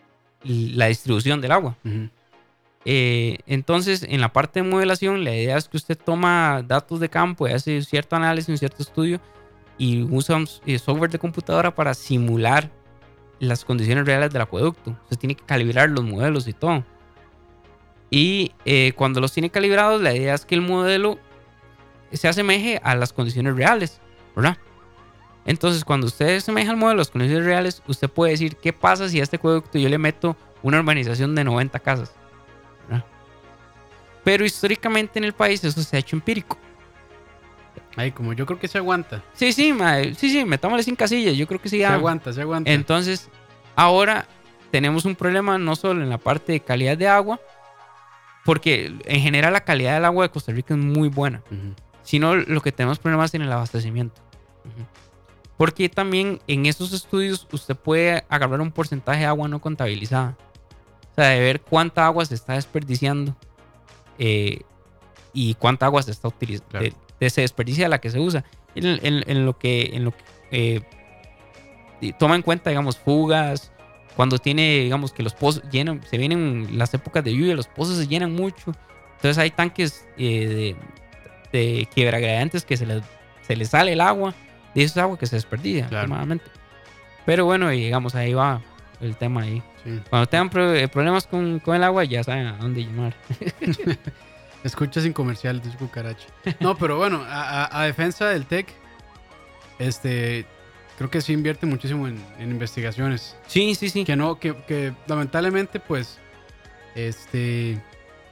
la distribución del agua. Eh, entonces, en la parte de modelación, la idea es que usted toma datos de campo y hace cierto análisis, un cierto estudio y usa eh, software de computadora para simular las condiciones reales del acueducto. Usted tiene que calibrar los modelos y todo. Y eh, cuando los tiene calibrados, la idea es que el modelo se asemeje a las condiciones reales, ¿verdad? Entonces, cuando usted asemeja el modelo a las condiciones reales, usted puede decir qué pasa si a este acueducto yo le meto una urbanización de 90 casas. Pero históricamente en el país eso se ha hecho empírico. Ay, como yo creo que se aguanta. Sí, sí, mae, sí, sí, metámosle sin casillas. Yo creo que sí. Se aguanta, se aguanta. Entonces, ahora tenemos un problema no solo en la parte de calidad de agua, porque en general la calidad del agua de Costa Rica es muy buena, sino lo que tenemos problemas en el abastecimiento. Porque también en esos estudios usted puede agarrar un porcentaje de agua no contabilizada. O sea, de ver cuánta agua se está desperdiciando eh, y cuánta agua se está utilizando. Claro. De, de ese desperdicio a la que se usa. En, en- en lo que, en lo que eh, toma en cuenta, digamos, fugas, cuando tiene, digamos, que los pozos llenan, se vienen las épocas de lluvia, los pozos se llenan mucho. Entonces hay tanques eh, de, de quiebragradientes que se les, se les sale el agua y eso es agua que se desperdicia, Claro. Pero bueno, digamos, ahí va el tema ahí. Sí. Cuando tengan eh, problemas con, con el agua, ya saben a dónde llamar. *laughs* Escucha sin comercial, dice Cucaracha. No, pero bueno, a, a- a defensa del TEC, este, creo que sí invierte muchísimo en, en investigaciones. Sí, sí, sí. Que no, que, que lamentablemente, pues, este,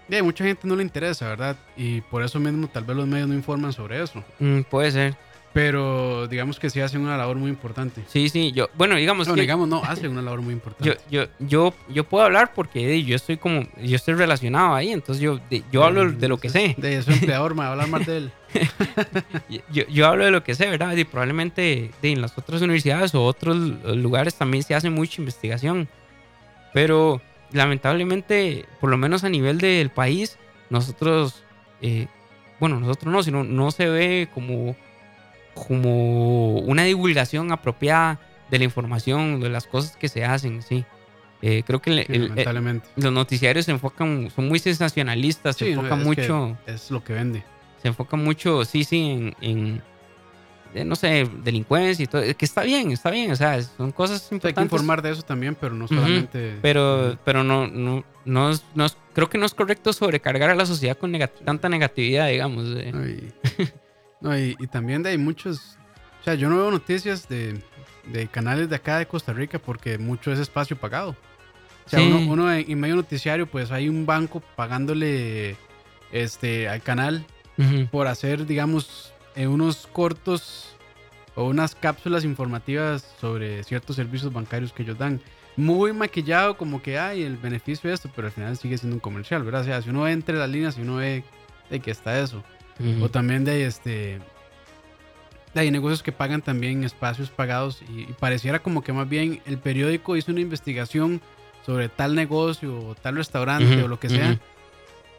de mucha gente no le interesa, ¿verdad? Y por eso mismo tal vez los medios no informan sobre eso. Mm, puede ser. Pero digamos que sí hacen una labor muy importante. Sí, sí. Yo, bueno, digamos No, que digamos, no, hacen *laughs* una labor muy importante. yo, yo, yo, yo puedo hablar porque yo estoy como, yo estoy relacionado ahí, entonces yo, yo hablo de lo que sé. De su empleador, me va a hablar más de él. *laughs* Yo, yo hablo de lo que sé, ¿verdad? Y probablemente en las otras universidades o otros lugares también se hace mucha investigación. Pero lamentablemente, por lo menos a nivel del país, nosotros, eh, bueno, nosotros no, sino no se ve como, como una divulgación apropiada de la información, de las cosas que se hacen, sí. Eh, creo que el- Sí, el- eh, los noticiarios se enfocan, son muy sensacionalistas, se Sí, no, enfocan es mucho Es lo que vende. se enfoca mucho, sí, sí, en, en, eh, no sé, delincuencia y todo. Que está bien, está bien, o sea, son cosas Hay que importantes. informar de eso también, pero no solamente. Pero, pero no, no, no, no creo que no es correcto sobrecargar a la sociedad con nega- tanta negatividad, digamos. eh. No, y, no, y- y también de hay muchos. O sea, yo no veo noticias de, de canales de acá de Costa Rica porque mucho es espacio pagado. O sea, Sí. uno, uno en, medio noticiario, pues hay un banco pagándole este al canal por hacer, digamos, eh, unos cortos o unas cápsulas informativas sobre ciertos servicios bancarios que ellos dan. Muy maquillado, como que hay el beneficio de esto, pero al final sigue siendo un comercial, ¿verdad? O sea, si uno ve entre las líneas, si uno ve de que está eso. O también de este. de Hay negocios que pagan también espacios pagados y, y pareciera como que más bien el periódico hizo una investigación sobre tal negocio o tal restaurante o lo que sea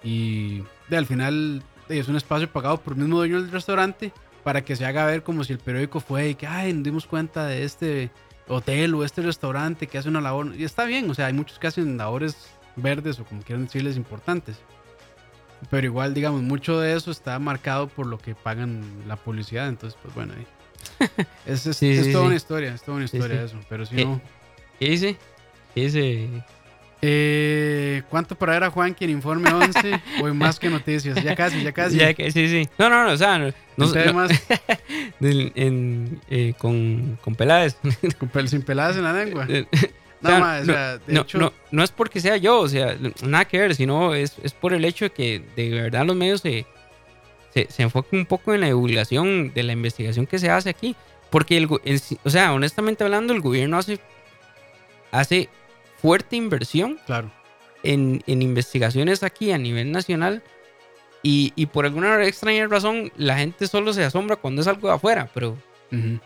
y de, al final es un espacio pagado por el mismo dueño del restaurante para que se haga ver como si el periódico fue y que ay nos dimos cuenta de este hotel o este restaurante que hace una labor. Y está bien, o sea, hay muchos que hacen labores verdes o como quieran decirles importantes. Pero igual, digamos, mucho de eso está marcado por lo que pagan la publicidad. Entonces, pues bueno, ahí. *laughs* Es, es, Sí, es sí, toda sí. una historia, es toda una historia eso. Pero si Eh, no. ¿Qué dice? ¿Qué dice? Eh, ¿Cuánto para ver a Juanqui en Informe 11? Hoy *laughs* más que noticias. Ya casi, ya casi. Ya que- sí, sí. No, no, no, o sea, no, no- En temas, *laughs* del- en- eh, con, con Peláez. con sin peladas en la lengua. No, o sea, ma, o sea, de no, hecho, no, no es porque sea yo, o sea, nada que ver, sino es, es por el hecho de que de verdad los medios se, se, se enfoquen un poco en la divulgación de la investigación que se hace aquí. Porque, el, el- o sea, honestamente hablando, el gobierno hace, hace fuerte inversión claro. en, en investigaciones aquí a nivel nacional y, y por alguna extraña razón la gente solo se asombra cuando es algo de afuera, pero Ujú.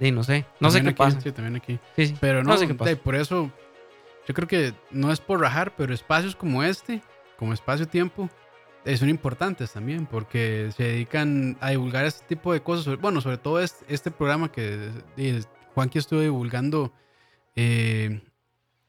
Sí, no sé, no sé qué aquí, pasa. Sí, también aquí. Sí, sí, Pero no, sé qué pasa. por eso yo creo que no es por rajar, pero espacios como este, como espacio-tiempo, eh, son importantes también porque se dedican a divulgar este tipo de cosas. Bueno, sobre todo este, este programa que eh, Juanqui estuvo divulgando eh,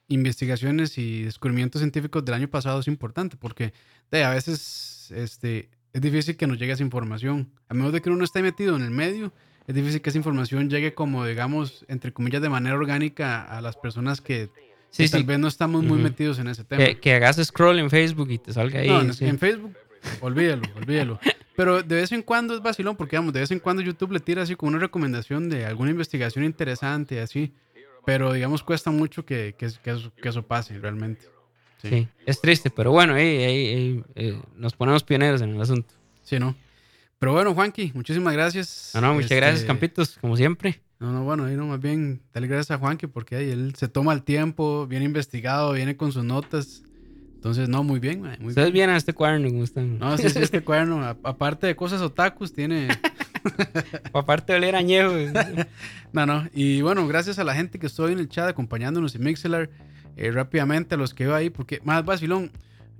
investigaciones y descubrimientos científicos del año pasado es importante porque de, a veces este, es difícil que nos llegue esa información. A menos de que uno no esté metido en el medio, es difícil que esa información llegue como, digamos, entre comillas, de manera orgánica a las personas que, Sí, que sí, tal vez no estamos muy Ujú. metidos en ese tema. que, que hagas scroll en Facebook y te salga ahí. no, en, sí. en Facebook, olvídalo, olvídalo. Pero de vez en cuando es vacilón, porque digamos, de vez en cuando YouTube le tira así como una recomendación de alguna investigación interesante y así. Pero digamos, cuesta mucho que, que, que eso, eso pase realmente. Sí, Sí, es triste, pero bueno, ahí, ahí- ahí, eh, nos ponemos pioneros en el asunto. Sí, ¿no? Pero bueno, Juanqui, muchísimas gracias. No, no, muchas gracias, Este, Campitos, como siempre. No, no, bueno, ahí no, más bien, dale gracias a Juanqui porque ahí él se toma el tiempo, viene investigado, viene con sus notas. Entonces, no, muy bien, mae, muy Ustedes bien. vienen a este cuaderno, como están. No, sí, sí, este *laughs* cuaderno, a- aparte de cosas otakus, tiene... *laughs* Aparte de oler añejo. *laughs* No, no. Y bueno, gracias a la gente que estoy en el chat acompañándonos en Mixelar. eh, rápidamente a los que veo ahí, porque más vacilón.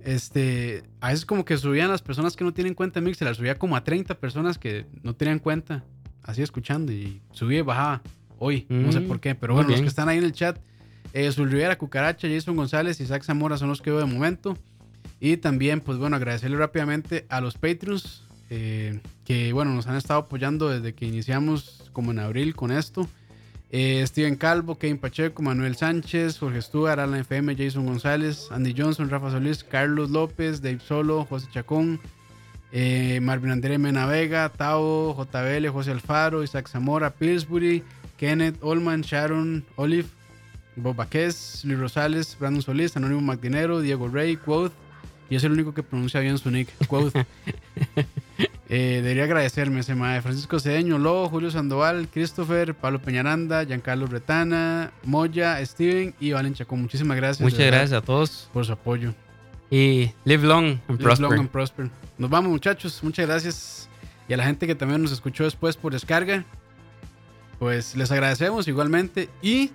Este, a veces como que subían las personas que no tienen cuenta en Mixelar, subía como a 30 personas que no tenían cuenta, así escuchando, y subía y bajaba hoy, no sé Mm, por qué, pero bueno, los que están ahí en el chat, eh, Sul Rivera, Cucaracha, Jason González y Isaac Zamora son los que veo de momento. Y también, pues bueno, agradecerle rápidamente a los Patreons eh, que, bueno, nos han estado apoyando desde que iniciamos como en abril con esto. Eh, Steven Calvo, Kevin Pacheco, Manuel Sánchez, Jorge Stuart, Alan FM, Jason González, Andy Johnson, Rafa Solís, Carlos López, Dave Solo, José Chacón, eh, Marvin André Mena Vega, Tavo, JBL, José Alfaro, Isaac Zamora, Pillsbury, Kenneth Olman, Sharon, Olive, Bob Baquez, Luis Rosales, Brandon Solís, Anónimo Magdinero, Diego Rey, Quoth, y es el único que pronuncia bien su nick, *laughs* Quoth. Eh, debería agradecerme ese mae. Francisco Cedeño, Lobo, Julio Sandoval, Christopher, Pablo Peñaranda, Giancarlo Retana, Moya, Steven y Valen Chacón. Muchísimas gracias. Muchas gracias a todos. por su apoyo. Y live long and Live prosper. long and prosper. Nos vamos, muchachos. Muchas gracias. Y a la gente que también nos escuchó después por descarga, pues les agradecemos igualmente. Y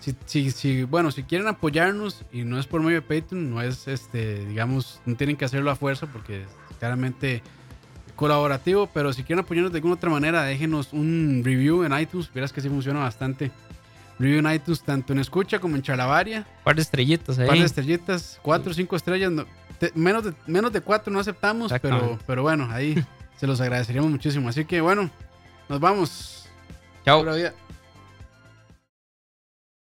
si, si, si, bueno, si quieren apoyarnos y no es por medio de Patreon, no es este, digamos, no tienen que hacerlo a fuerza porque es claramente colaborativo. Pero si quieren apoyarnos de alguna otra manera, déjenos un review en iTunes. Verás que sí funciona bastante. Review en iTunes, tanto en escucha como en chalabaria. Par de estrellitas ahí. Un par de estrellitas, cuatro o cinco estrellas. no- te- menos, de, menos de cuatro no aceptamos, pero, pero bueno, ahí *laughs* se los agradeceríamos muchísimo. Así que bueno, nos vamos. Chao.